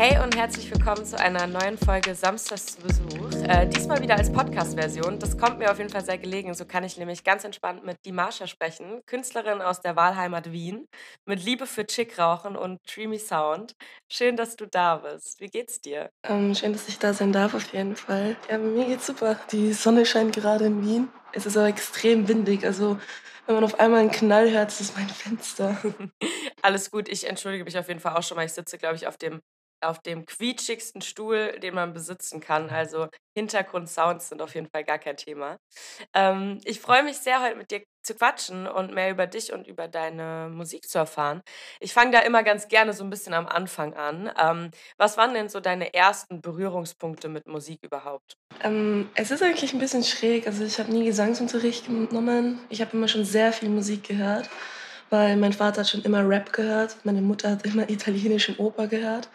Hey und herzlich willkommen zu einer neuen Folge Samstags zu Besuch. Äh, diesmal wieder als Podcast-Version. Das kommt mir auf jeden Fall sehr gelegen. So kann ich nämlich ganz entspannt mit die Marsha sprechen, Künstlerin aus der Wahlheimat Wien, mit Liebe für Chickrauchen und Dreamy Sound. Schön, dass du da bist. Wie geht's dir? Ähm, schön, dass ich da sein darf, auf jeden Fall. Ja, mir geht's super. Die Sonne scheint gerade in Wien. Es ist aber extrem windig. Also wenn man auf einmal einen Knall hört, ist das mein Fenster. Alles gut, ich entschuldige mich auf jeden Fall auch schon mal. Ich sitze, glaube ich, auf dem auf dem quietschigsten Stuhl, den man besitzen kann. Also Hintergrundsounds sind auf jeden Fall gar kein Thema. Ähm, ich freue mich sehr, heute mit dir zu quatschen und mehr über dich und über deine Musik zu erfahren. Ich fange da immer ganz gerne so ein bisschen am Anfang an. Ähm, was waren denn so deine ersten Berührungspunkte mit Musik überhaupt? Ähm, es ist eigentlich ein bisschen schräg. Also ich habe nie Gesangsunterricht genommen. Ich habe immer schon sehr viel Musik gehört weil mein Vater hat schon immer Rap gehört, meine Mutter hat immer italienischen Oper gehört.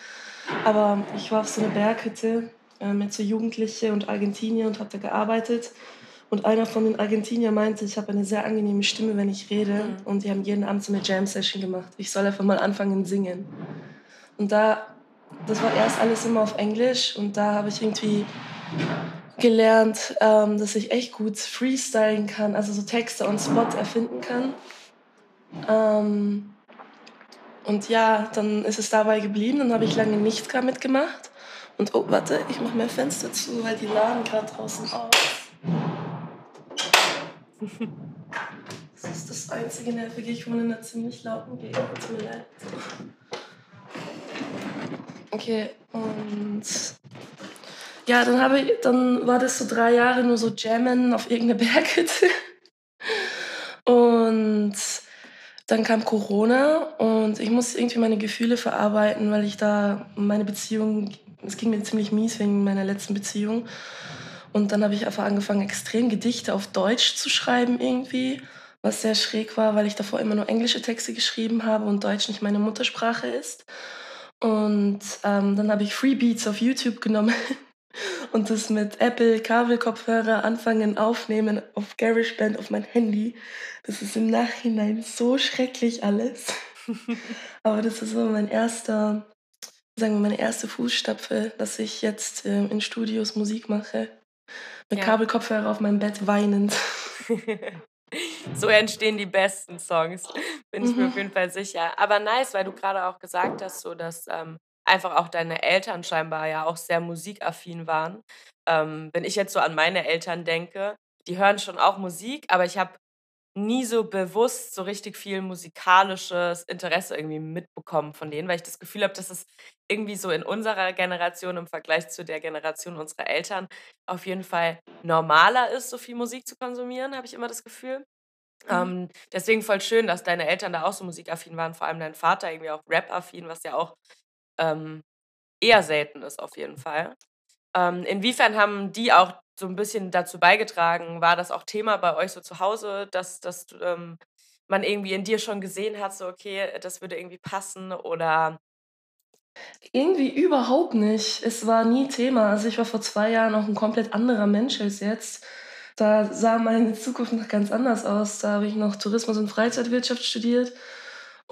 Aber ich war auf so einer Berghütte äh, mit so Jugendlichen und Argentinier und habe da gearbeitet. Und einer von den Argentiniern meinte, ich habe eine sehr angenehme Stimme, wenn ich rede. Mhm. Und die haben jeden Abend so eine Jam-Session gemacht. Ich soll einfach mal anfangen singen. Und da, das war erst alles immer auf Englisch. Und da habe ich irgendwie gelernt, ähm, dass ich echt gut freestylen kann, also so Texte on Spot erfinden kann. Ähm, und ja, dann ist es dabei geblieben. Dann habe ich lange nichts damit gemacht. Und oh, warte, ich mache mein Fenster zu, weil die laden gerade draußen aus. Das ist das einzige Nervige. Ich wohne in einer ziemlich lauten Gegend. Tut mir leid. Okay, und ja, dann, habe ich, dann war das so drei Jahre nur so Jammen auf irgendeiner Berghütte. Und dann kam Corona und ich musste irgendwie meine Gefühle verarbeiten, weil ich da meine Beziehung, es ging mir ziemlich mies wegen meiner letzten Beziehung. Und dann habe ich einfach angefangen, extrem Gedichte auf Deutsch zu schreiben irgendwie, was sehr schräg war, weil ich davor immer nur englische Texte geschrieben habe und Deutsch nicht meine Muttersprache ist. Und ähm, dann habe ich Freebeats auf YouTube genommen und das mit Apple Kabelkopfhörer anfangen aufnehmen auf GarageBand auf mein Handy. Das ist im Nachhinein so schrecklich alles. Aber das ist so mein erster, sagen wir, meine erste Fußstapfe, dass ich jetzt ähm, in Studios Musik mache. Mit ja. Kabelkopfhörer auf meinem Bett weinend. so entstehen die besten Songs, bin ich mhm. mir auf jeden Fall sicher. Aber nice, weil du gerade auch gesagt hast, so dass ähm, einfach auch deine Eltern scheinbar ja auch sehr musikaffin waren. Ähm, wenn ich jetzt so an meine Eltern denke, die hören schon auch Musik, aber ich habe nie so bewusst so richtig viel musikalisches Interesse irgendwie mitbekommen von denen, weil ich das Gefühl habe, dass es irgendwie so in unserer Generation im Vergleich zu der Generation unserer Eltern auf jeden Fall normaler ist, so viel Musik zu konsumieren, habe ich immer das Gefühl. Mhm. Ähm, deswegen voll schön, dass deine Eltern da auch so musikaffin waren, vor allem dein Vater irgendwie auch Rap-affin, was ja auch ähm, eher selten ist auf jeden Fall. Ähm, inwiefern haben die auch so ein bisschen dazu beigetragen? War das auch Thema bei euch so zu Hause, dass, dass ähm, man irgendwie in dir schon gesehen hat, so okay, das würde irgendwie passen oder irgendwie überhaupt nicht. Es war nie Thema. Also ich war vor zwei Jahren auch ein komplett anderer Mensch als jetzt. Da sah meine Zukunft noch ganz anders aus. Da habe ich noch Tourismus und Freizeitwirtschaft studiert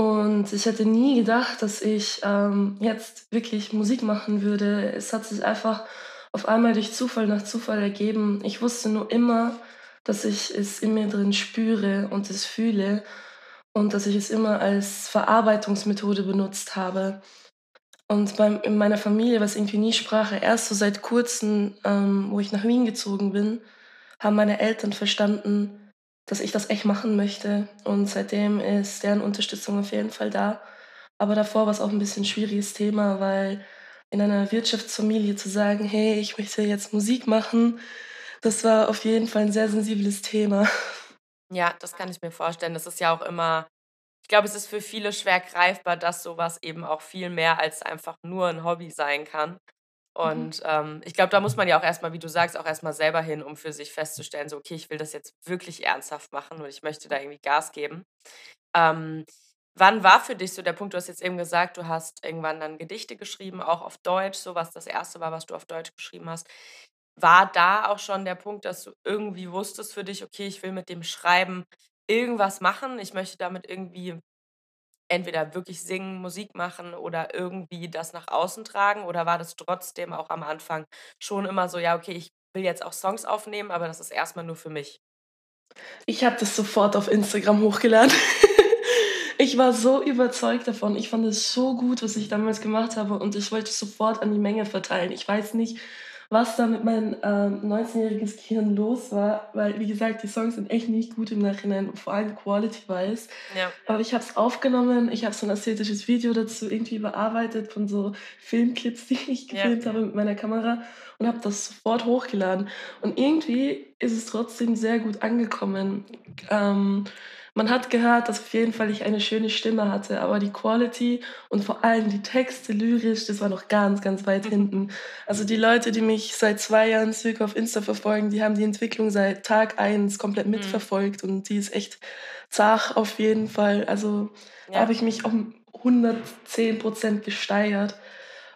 und ich hätte nie gedacht, dass ich ähm, jetzt wirklich Musik machen würde. Es hat sich einfach auf einmal durch Zufall nach Zufall ergeben. Ich wusste nur immer, dass ich es in mir drin spüre und es fühle und dass ich es immer als Verarbeitungsmethode benutzt habe. Und beim, in meiner Familie war es irgendwie nie Sprache. Erst so seit kurzem, ähm, wo ich nach Wien gezogen bin, haben meine Eltern verstanden, dass ich das echt machen möchte. Und seitdem ist deren Unterstützung auf jeden Fall da. Aber davor war es auch ein bisschen ein schwieriges Thema, weil in einer Wirtschaftsfamilie zu sagen, hey, ich möchte jetzt Musik machen, das war auf jeden Fall ein sehr sensibles Thema. Ja, das kann ich mir vorstellen. Das ist ja auch immer, ich glaube, es ist für viele schwer greifbar, dass sowas eben auch viel mehr als einfach nur ein Hobby sein kann. Mhm. Und ähm, ich glaube, da muss man ja auch erstmal, wie du sagst, auch erstmal selber hin, um für sich festzustellen, so, okay, ich will das jetzt wirklich ernsthaft machen und ich möchte da irgendwie Gas geben. Ähm, wann war für dich so der Punkt, du hast jetzt eben gesagt, du hast irgendwann dann Gedichte geschrieben, auch auf Deutsch, so was das erste war, was du auf Deutsch geschrieben hast. War da auch schon der Punkt, dass du irgendwie wusstest für dich, okay, ich will mit dem Schreiben irgendwas machen, ich möchte damit irgendwie entweder wirklich singen, Musik machen oder irgendwie das nach außen tragen? Oder war das trotzdem auch am Anfang schon immer so: „Ja, okay, ich will jetzt auch Songs aufnehmen, aber das ist erst mal nur für mich?“ Ich habe das sofort auf Instagram hochgeladen. Ich war so überzeugt davon. Ich fand es so gut, was ich damals gemacht habe und ich wollte es sofort an die Menge verteilen. Ich weiß nicht, was da mit meinem ähm, 19-jähriges Gehirn los war, weil, wie gesagt, die Songs sind echt nicht gut im Nachhinein, vor allem quality-wise. Ja. Aber ich habe es aufgenommen, ich habe so ein ästhetisches Video dazu irgendwie bearbeitet von so Filmclips, die ich gefilmt Ja. habe mit meiner Kamera und habe das sofort hochgeladen. Und irgendwie ist es trotzdem sehr gut angekommen. Ähm, man hat gehört, dass auf jeden Fall ich eine schöne Stimme hatte, aber die Quality und vor allem die Texte lyrisch, das war noch ganz, ganz weit hinten. Also die Leute, die mich seit zwei Jahren circa auf Insta verfolgen, die haben die Entwicklung seit Tag eins komplett Mhm. mitverfolgt und die ist echt zart auf jeden Fall. Also da Ja. habe ich mich um 110% gesteigert.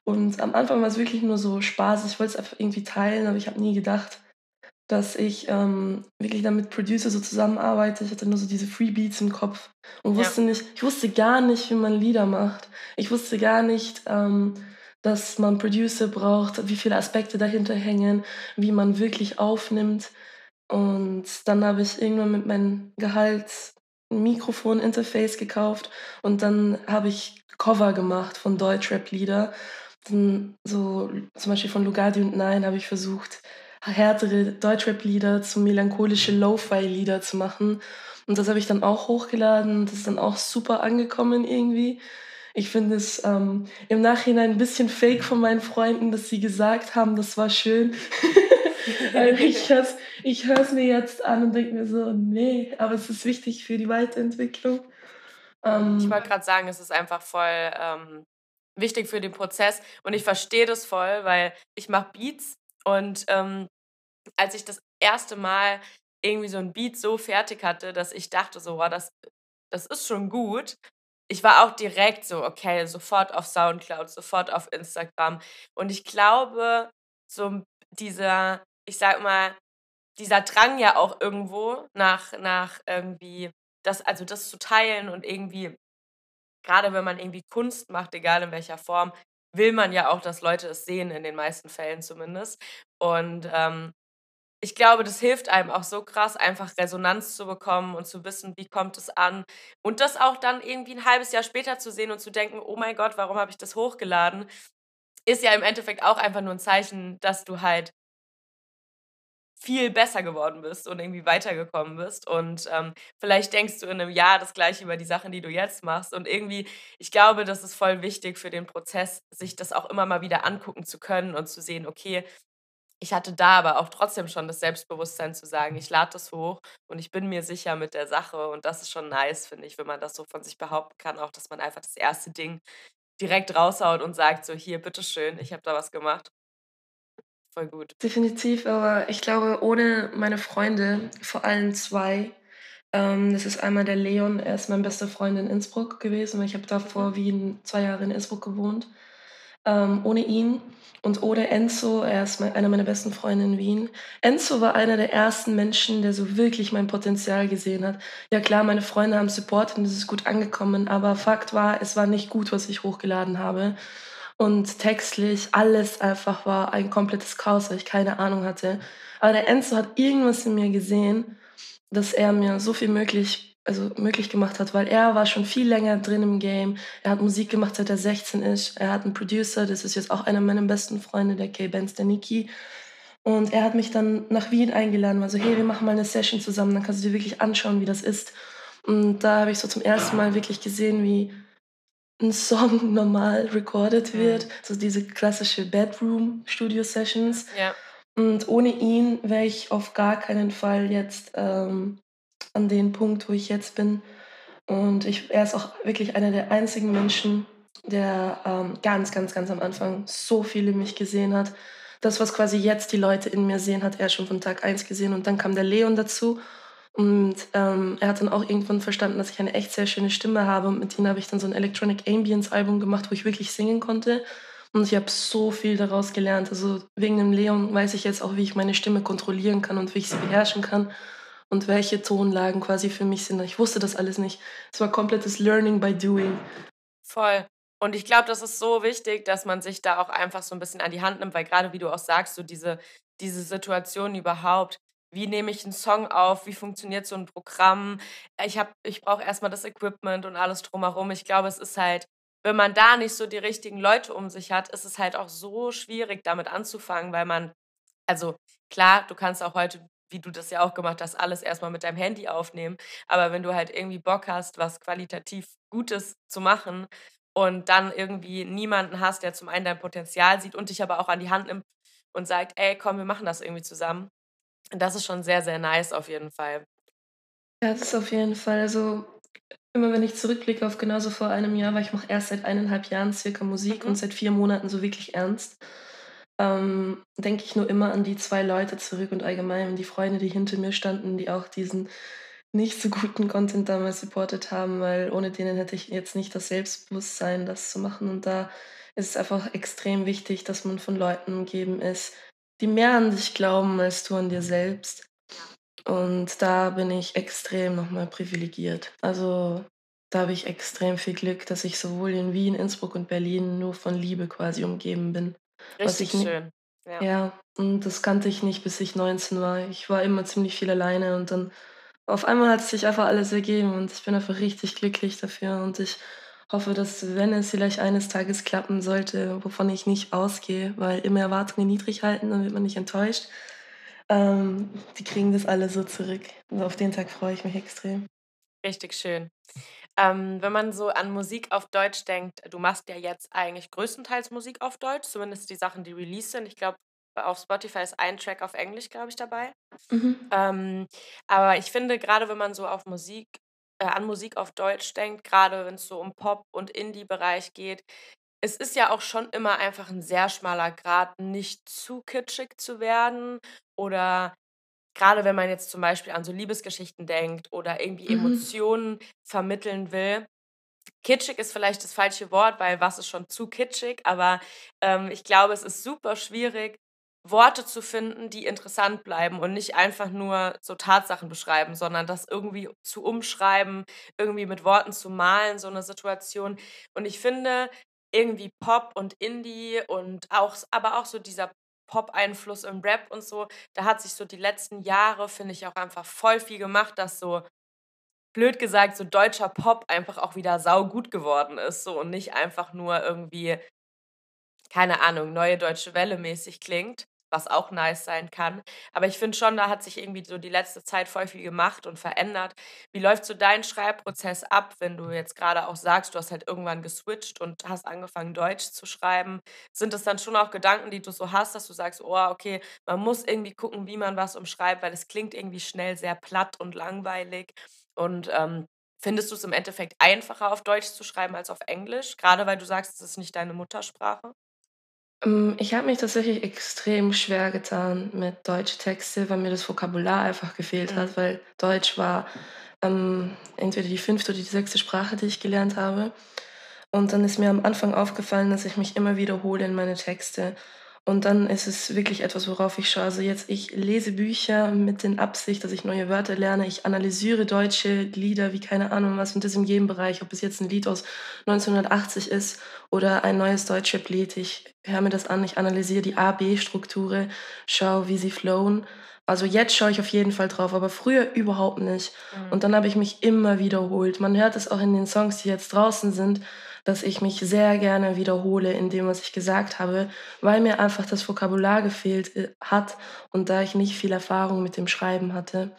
Und am Anfang war es wirklich nur so Spaß. Ich wollte es einfach irgendwie teilen, aber ich habe nie gedacht, dass ich ähm, wirklich dann mit Producer so zusammenarbeite. Ich hatte nur so diese Freebeats im Kopf und Ja. wusste nicht, ich wusste gar nicht, wie man Lieder macht. Ich wusste gar nicht, ähm, dass man Producer braucht, wie viele Aspekte dahinter hängen, wie man wirklich aufnimmt. Und dann habe ich irgendwann mit meinem Gehalt ein Mikrofon-Interface gekauft und dann habe ich Cover gemacht von Deutschrap-Lieder. So zum Beispiel von Lugardi und Nein habe ich versucht, härtere Deutschrap-Lieder zu melancholische Lo-Fi-Lieder zu machen. Und das habe ich dann auch hochgeladen. Das ist dann auch super angekommen irgendwie. Ich finde es ähm, im Nachhinein ein bisschen fake von meinen Freunden, dass sie gesagt haben, das war schön. Ich höre es ich mir jetzt an und denke mir so, nee, aber es ist wichtig für die Weiterentwicklung. Ich Ähm, wollte gerade sagen, es ist einfach voll ähm, wichtig für den Prozess und ich verstehe das voll, weil ich mache Beats und ähm, als ich das erste Mal irgendwie so ein Beat so fertig hatte, dass ich dachte so, wow, das, das ist schon gut. Ich war auch direkt so, okay, sofort auf Soundcloud, sofort auf Instagram. Und ich glaube, so dieser, ich sag mal, dieser Drang ja auch irgendwo nach, nach irgendwie das, also das zu teilen und irgendwie, gerade wenn man irgendwie Kunst macht, egal in welcher Form, will man ja auch, dass Leute es sehen, in den meisten Fällen zumindest. Und ähm, ich glaube, das hilft einem auch so krass, einfach Resonanz zu bekommen und zu wissen, wie kommt es an. Und das auch dann irgendwie ein halbes Jahr später zu sehen und zu denken, oh mein Gott, warum habe ich das hochgeladen? Ist ja im Endeffekt auch einfach nur ein Zeichen, dass du halt viel besser geworden bist und irgendwie weitergekommen bist. Und ähm, vielleicht denkst du in einem Jahr das gleiche über die Sachen, die du jetzt machst. Und irgendwie, ich glaube, das ist voll wichtig für den Prozess, sich das auch immer mal wieder angucken zu können und zu sehen, okay, ich hatte da aber auch trotzdem schon das Selbstbewusstsein zu sagen, ich lade das hoch und ich bin mir sicher mit der Sache. Und das ist schon nice, finde ich, wenn man das so von sich behaupten kann, auch dass man einfach das erste Ding direkt raushaut und sagt, so hier, bitteschön, ich habe da was gemacht. Voll gut. Definitiv, aber ich glaube, ohne meine Freunde, vor allem zwei, ähm, das ist einmal der Leon, er ist mein bester Freund in Innsbruck gewesen, weil ich habe davor Wien zwei Jahre in Innsbruck gewohnt. Ähm, ohne ihn und ohne Enzo, er ist einer meiner besten Freunde in Wien. Enzo war einer der ersten Menschen, der so wirklich mein Potenzial gesehen hat. Ja klar, meine Freunde haben supportet und es ist gut angekommen, aber Fakt war, es war nicht gut, was ich hochgeladen habe. Und textlich, alles einfach war ein komplettes Chaos, weil ich keine Ahnung hatte. Aber der Enzo hat irgendwas in mir gesehen, dass er mir so viel möglich, also möglich gemacht hat, weil er war schon viel länger drin im Game. Er hat Musik gemacht, seit er 16 ist. Er hat einen Producer, das ist jetzt auch einer meiner besten Freunde, der K-Benz, der Niki. Und er hat mich dann nach Wien eingeladen, war so, hey, wir machen mal eine Session zusammen, dann kannst du dir wirklich anschauen, wie das ist. Und da habe ich so zum ersten Mal wirklich gesehen, wie ein Song normal recorded wird. So diese klassische Bedroom-Studio-Sessions. Ja. Und ohne ihn wäre ich auf gar keinen Fall jetzt ähm, an dem Punkt, wo ich jetzt bin. Und ich, er ist auch wirklich einer der einzigen Menschen, der ähm, ganz, ganz, ganz am Anfang so viel in mich gesehen hat. Das, was quasi jetzt die Leute in mir sehen, hat er schon von Tag 1 gesehen. Und dann kam der Leon dazu. Und ähm, er hat dann auch irgendwann verstanden, dass ich eine echt sehr schöne Stimme habe. Und mit ihm habe ich dann so ein Electronic Ambience Album gemacht, wo ich wirklich singen konnte. Und ich habe so viel daraus gelernt. Also wegen dem Leon weiß ich jetzt auch, wie ich meine Stimme kontrollieren kann und wie ich sie beherrschen kann. Und welche Tonlagen quasi für mich sind. Ich wusste das alles nicht. Es war komplettes Learning by Doing. Voll. Und ich glaube, das ist so wichtig, dass man sich da auch einfach so ein bisschen an die Hand nimmt, weil gerade wie du auch sagst, so diese, diese Situation überhaupt, wie nehme ich einen Song auf, wie funktioniert so ein Programm. Ich, ich brauche erstmal das Equipment und alles drumherum. Ich glaube, es ist halt, wenn man da nicht so die richtigen Leute um sich hat, ist es halt auch so schwierig, damit anzufangen, weil man, also klar, du kannst auch heute wie du das ja auch gemacht hast, alles erstmal mit deinem Handy aufnehmen. Aber wenn du halt irgendwie Bock hast, was qualitativ Gutes zu machen und dann irgendwie niemanden hast, der zum einen dein Potenzial sieht und dich aber auch an die Hand nimmt und sagt, ey, komm, wir machen das irgendwie zusammen. Das ist schon sehr, sehr nice auf jeden Fall. Ja, das ist auf jeden Fall. Also immer wenn ich zurückblicke auf genauso vor einem Jahr, weil ich mache erst seit eineinhalb Jahren circa Musik mhm. und seit vier Monaten so wirklich ernst, ähm, denke ich nur immer an die zwei Leute zurück und allgemein die Freunde, die hinter mir standen, die auch diesen nicht so guten Content damals supportet haben, weil ohne denen hätte ich jetzt nicht das Selbstbewusstsein, das zu machen. Und da ist es einfach extrem wichtig, dass man von Leuten umgeben ist, die mehr an dich glauben als du an dir selbst. Und da bin ich extrem nochmal privilegiert. Also da habe ich extrem viel Glück, dass ich sowohl in Wien, Innsbruck und Berlin nur von Liebe quasi umgeben bin. Richtig schön. Ja. ja, und das kannte ich nicht, bis ich 19 war. Ich war immer ziemlich viel alleine und dann auf einmal hat sich einfach alles ergeben und ich bin einfach richtig glücklich dafür und ich hoffe, dass wenn es vielleicht eines Tages klappen sollte, wovon ich nicht ausgehe, weil immer Erwartungen niedrig halten, dann wird man nicht enttäuscht. Ähm, die kriegen das alle so zurück. Und auf den Tag freue ich mich extrem. Richtig schön. Ähm, wenn man so an Musik auf Deutsch denkt, du machst ja jetzt eigentlich größtenteils Musik auf Deutsch, zumindest die Sachen, die released sind. Ich glaube, auf Spotify ist ein Track auf Englisch, glaube ich, dabei. Mhm. Ähm, aber ich finde, gerade wenn man so auf Musik, äh, an Musik auf Deutsch denkt, gerade wenn es so um Pop- und Indie-Bereich geht, es ist ja auch schon immer einfach ein sehr schmaler Grad, nicht zu kitschig zu werden oder gerade wenn man jetzt zum Beispiel an so Liebesgeschichten denkt oder irgendwie mhm. Emotionen vermitteln will, kitschig ist vielleicht das falsche Wort, weil was ist schon zu kitschig, aber ähm, ich glaube, es ist super schwierig, Worte zu finden, die interessant bleiben und nicht einfach nur so Tatsachen beschreiben, sondern das irgendwie zu umschreiben, irgendwie mit Worten zu malen, so eine Situation. Und ich finde, irgendwie Pop und Indie und auch, aber auch so dieser Pop-Einfluss im Rap und so, da hat sich so die letzten Jahre, finde ich, auch einfach voll viel gemacht, dass so blöd gesagt, so deutscher Pop einfach auch wieder sau gut geworden ist, so und nicht einfach nur irgendwie, keine Ahnung, neue deutsche Welle mäßig klingt was auch nice sein kann. Aber ich finde schon, da hat sich irgendwie so die letzte Zeit voll viel gemacht und verändert. Wie läuft so dein Schreibprozess ab, wenn du jetzt gerade auch sagst, du hast halt irgendwann geswitcht und hast angefangen, Deutsch zu schreiben? Sind das dann schon auch Gedanken, die du so hast, dass du sagst, oh, okay, man muss irgendwie gucken, wie man was umschreibt, weil es klingt irgendwie schnell sehr platt und langweilig. Und ähm, findest du es im Endeffekt einfacher, auf Deutsch zu schreiben als auf Englisch? Gerade weil du sagst, es ist nicht deine Muttersprache? Ähm, ich habe mich tatsächlich extrem schwer getan mit Deutschtexte, weil mir das Vokabular einfach gefehlt mhm. hat, weil Deutsch war ähm, entweder die fünfte oder die sechste Sprache, die ich gelernt habe. Und dann ist mir am Anfang aufgefallen, dass ich mich immer wiederhole in meine Texte. Und dann ist es wirklich etwas, worauf ich schaue. Also jetzt, ich lese Bücher mit den Absicht, dass ich neue Wörter lerne. Ich analysiere deutsche Lieder wie keine Ahnung was und das in jedem Bereich, ob es jetzt ein Lied aus 1980 ist oder ein neues Deutschrap-Lied. Ich höre mir das an, ich analysiere die A-B-Strukture, schaue, wie sie flowen. Also jetzt schaue ich auf jeden Fall drauf, aber früher überhaupt nicht. Mhm. Und dann habe ich mich immer wiederholt. Man hört es auch in den Songs, die jetzt draußen sind dass ich mich sehr gerne wiederhole in dem, was ich gesagt habe, weil mir einfach das Vokabular gefehlt äh, hat und da ich nicht viel Erfahrung mit dem Schreiben hatte.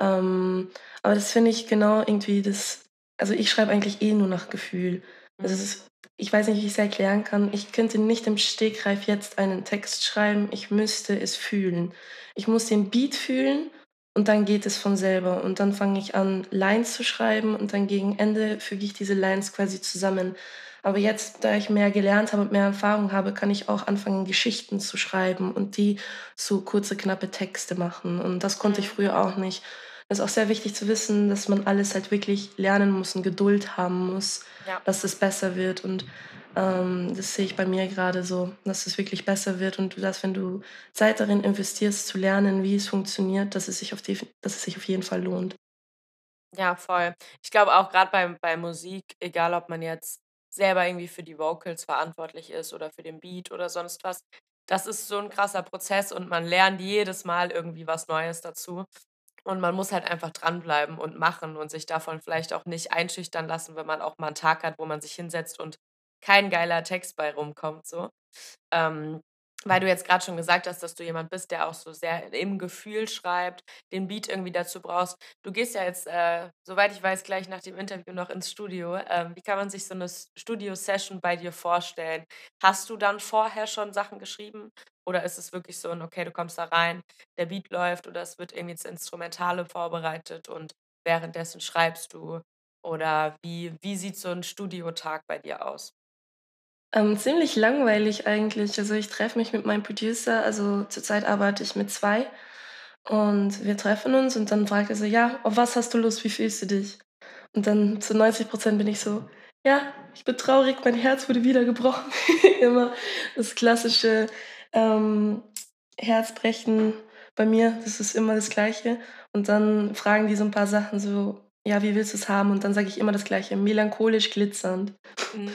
Ähm, aber das finde ich genau irgendwie das, also ich schreibe eigentlich eh nur nach Gefühl. Also ist, ich weiß nicht, wie ich es erklären kann. Ich könnte nicht im Stegreif jetzt einen Text schreiben, ich müsste es fühlen. Ich muss den Beat fühlen und dann geht es von selber. Und dann fange ich an, Lines zu schreiben und dann gegen Ende füge ich diese Lines quasi zusammen. Aber jetzt, da ich mehr gelernt habe und mehr Erfahrung habe, kann ich auch anfangen, Geschichten zu schreiben und die zu kurze, knappe Texte machen. Und das konnte ich früher auch nicht. Es ist auch sehr wichtig zu wissen, dass man alles halt wirklich lernen muss und Geduld haben muss, Ja. dass es besser wird. Und ähm, das sehe ich bei mir gerade so, dass es wirklich besser wird und dass, wenn du Zeit darin investierst, zu lernen, wie es funktioniert, dass es sich auf, die, dass es sich auf jeden Fall lohnt. Ja, voll. Ich glaube auch gerade bei bei Musik, egal ob man jetzt selber irgendwie für die Vocals verantwortlich ist oder für den Beat oder sonst was, das ist so ein krasser Prozess und man lernt jedes Mal irgendwie was Neues dazu. Und man muss halt einfach dranbleiben und machen und sich davon vielleicht auch nicht einschüchtern lassen, wenn man auch mal einen Tag hat, wo man sich hinsetzt und kein geiler Text bei rumkommt so. Ähm, weil du jetzt gerade schon gesagt hast, dass du jemand bist, der auch so sehr im Gefühl schreibt, den Beat irgendwie dazu brauchst. Du gehst ja jetzt, äh, soweit ich weiß, gleich nach dem Interview noch ins Studio. Ähm, wie kann man sich so eine Studio-Session bei dir vorstellen? Hast du dann vorher schon Sachen geschrieben oder ist es wirklich so 'n okay, du kommst da rein, der Beat läuft oder es wird irgendwie das Instrumentale vorbereitet und währenddessen schreibst du? Oder wie wie sieht so ein Studiotag bei dir aus? Ähm, ziemlich langweilig eigentlich. Also ich treffe mich mit meinem Producer, also zurzeit arbeite ich mit zwei und wir treffen uns und dann fragt er so, ja, auf was hast du Lust, wie fühlst du dich? Und dann zu 90 Prozent bin ich so, ja, ich bin traurig, mein Herz wurde wieder gebrochen. Immer das klassische ähm, Herzbrechen bei mir, das ist immer das Gleiche. Und dann fragen die so ein paar Sachen so, ja, wie willst du es haben? Und dann sage ich immer das Gleiche, melancholisch glitzernd. Mhm.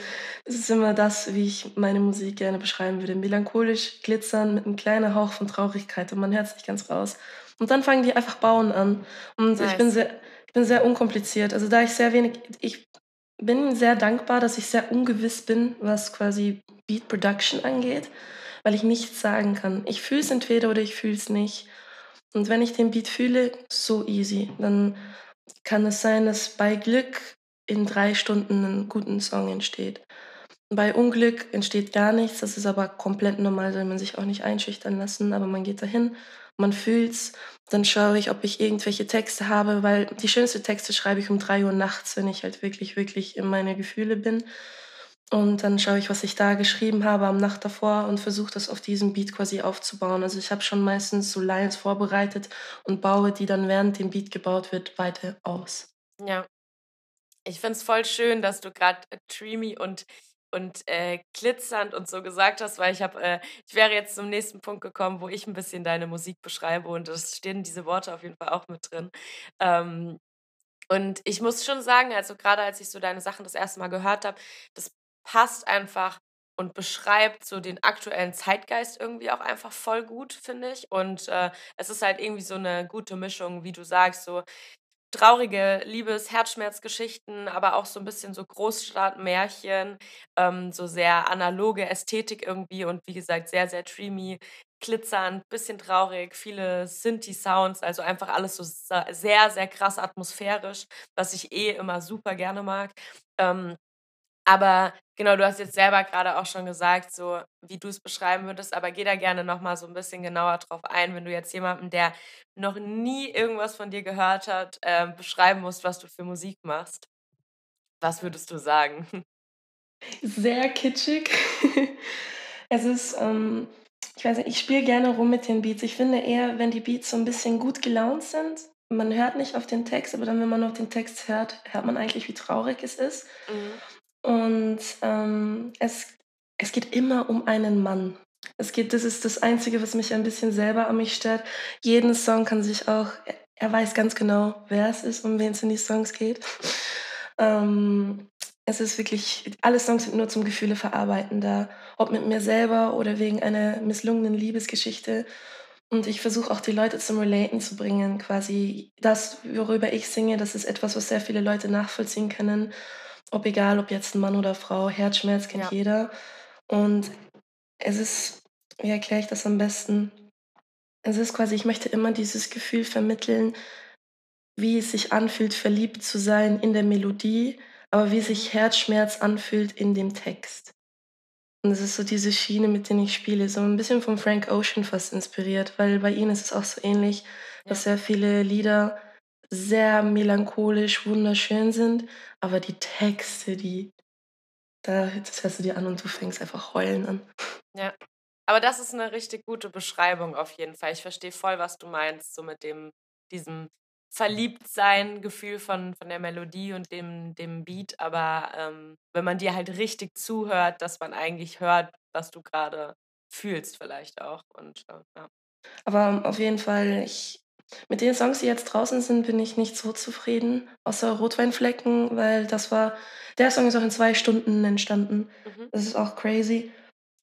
Das ist immer das, wie ich meine Musik gerne beschreiben würde. Melancholisch glitzern mit einem kleinen Hauch von Traurigkeit und man hört es nicht ganz raus. Und dann fangen die einfach bauen an. Und ich bin Nice. sehr, ich bin sehr unkompliziert. Also da ich sehr wenig, ich bin sehr dankbar, dass ich sehr ungewiss bin, was quasi Beat Production angeht, weil ich nichts sagen kann. Ich fühle es entweder oder ich fühle es nicht. Und wenn ich den Beat fühle, so easy. Dann kann es sein, dass bei Glück in drei Stunden ein guten Song entsteht. Bei Unglück entsteht gar nichts, das ist aber komplett normal, soll man sich auch nicht einschüchtern lassen, aber man geht dahin, man fühlt's, dann schaue ich, ob ich irgendwelche Texte habe, weil die schönsten Texte schreibe ich um drei Uhr nachts, wenn ich halt wirklich, wirklich in meine Gefühle bin. Und dann schaue ich, was ich da geschrieben habe am Nacht davor und versuche das auf diesem Beat quasi aufzubauen. Also ich habe schon meistens so Lines vorbereitet und baue die dann, während dem Beat gebaut wird, weiter aus. Ja. Ich finde es voll schön, dass du gerade dreamy und und, äh, glitzernd und so gesagt hast, weil ich habe äh, ich wäre jetzt zum nächsten Punkt gekommen, wo ich ein bisschen deine Musik beschreibe und es stehen diese Worte auf jeden Fall auch mit drin. Ähm, und ich muss schon sagen, also, gerade als ich so deine Sachen das erste Mal gehört habe, das passt einfach und beschreibt so den aktuellen Zeitgeist irgendwie auch einfach voll gut, finde ich. Und, äh, es ist halt irgendwie so eine gute Mischung, wie du sagst, so traurige Liebes Herzschmerzgeschichten, aber auch so ein bisschen so Großstadtmärchen, ähm, so sehr analoge Ästhetik irgendwie und wie gesagt, sehr, sehr dreamy, glitzernd, bisschen traurig, viele Synthi-Sounds, also einfach alles so sehr, sehr krass atmosphärisch, was ich eh immer super gerne mag. Ähm aber genau, du hast jetzt selber gerade auch schon gesagt, so wie du es beschreiben würdest, aber geh da gerne noch mal so ein bisschen genauer drauf ein, wenn du jetzt jemandem, der noch nie irgendwas von dir gehört hat, ähm, beschreiben musst, was du für Musik machst. Was würdest du sagen? Sehr kitschig. Es ist, ähm, ich weiß nicht, ich spiele gerne rum mit den Beats. Ich finde eher, wenn die Beats so ein bisschen gut gelaunt sind, man hört nicht auf den Text, aber dann, wenn man auf den Text hört, hört man eigentlich, wie traurig es ist. Mhm. Und ähm, es, es geht immer um einen Mann. Es geht, das ist das Einzige, was mich ein bisschen selber an mich stört. Jeden Song kann sich auch, er, weiß ganz genau, wer es ist, um wen es in die Songs geht. Ähm, es ist wirklich, alle Songs sind nur zum Gefühle verarbeiten da, ob mit mir selber oder wegen einer misslungenen Liebesgeschichte. Und ich versuche auch die Leute zum Relaten zu bringen, quasi das, worüber ich singe, das ist etwas, was sehr viele Leute nachvollziehen können. Ob egal, ob jetzt ein Mann oder Frau, Herzschmerz kennt Ja. jeder. Und es ist, wie erkläre ich das am besten? Es ist quasi, ich möchte immer dieses Gefühl vermitteln, wie es sich anfühlt, verliebt zu sein in der Melodie, aber wie sich Herzschmerz anfühlt in dem Text. Und das ist so diese Schiene, mit der ich spiele, so ein bisschen von Frank Ocean fast inspiriert, weil bei ihm ist es auch so ähnlich, dass sehr viele Lieder sehr melancholisch, wunderschön sind, aber die Texte, die, da, das hörst du dir an und du fängst einfach heulen an. Ja. Aber das ist eine richtig gute Beschreibung auf jeden Fall. Ich verstehe voll, was du meinst, so mit dem diesem Verliebtsein-Gefühl von, von der Melodie und dem, dem Beat, aber ähm, wenn man dir halt richtig zuhört, dass man eigentlich hört, was du gerade fühlst vielleicht auch. Und äh, ja. Aber auf jeden Fall, ich, mit den Songs, die jetzt draußen sind, bin ich nicht so zufrieden, außer Rotweinflecken, weil das war, der Song ist auch in zwei Stunden entstanden. Mhm. Das ist auch crazy.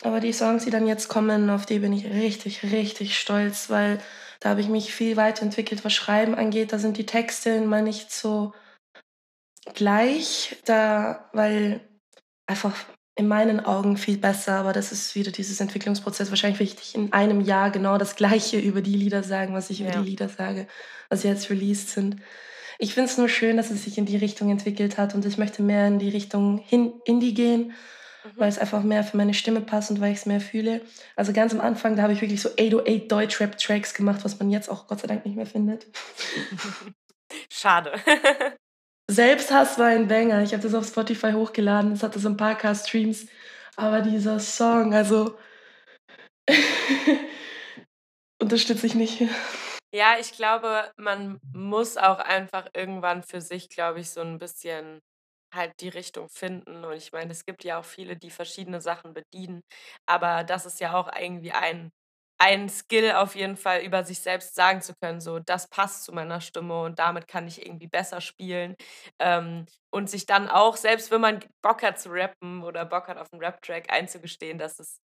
Aber die Songs, die dann jetzt kommen, auf die bin ich richtig, richtig stolz, weil da habe ich mich viel weiterentwickelt, was Schreiben angeht. Da sind die Texte mal nicht so gleich, da, weil einfach in meinen Augen viel besser, aber das ist wieder dieses Entwicklungsprozess. Wahrscheinlich will ich in einem Jahr genau das Gleiche über die Lieder sagen, was ich über ja. die Lieder sage, was jetzt released sind. Ich finde es nur schön, dass es sich in die Richtung entwickelt hat und ich möchte mehr in die Richtung hin Indie gehen, mhm. weil es einfach mehr für meine Stimme passt und weil ich es mehr fühle. Also ganz am Anfang, da habe ich wirklich so 808 Deutschrap-Tracks gemacht, was man jetzt auch Gott sei Dank nicht mehr findet. Schade. Selbsthass war ein Banger. Ich habe das auf Spotify hochgeladen. Es hatte so ein paar K-Streams. Aber dieser Song, also unterstütze ich nicht. Ja, ich glaube, man muss auch einfach irgendwann für sich, glaube ich, so ein bisschen halt die Richtung finden. Und ich meine, es gibt ja auch viele, die verschiedene Sachen bedienen. Aber das ist ja auch irgendwie ein ein Skill auf jeden Fall über sich selbst sagen zu können, so das passt zu meiner Stimme und damit kann ich irgendwie besser spielen ähm, und sich dann auch, selbst wenn man Bock hat zu rappen oder Bock hat auf einen Rap-Track, einzugestehen, dass es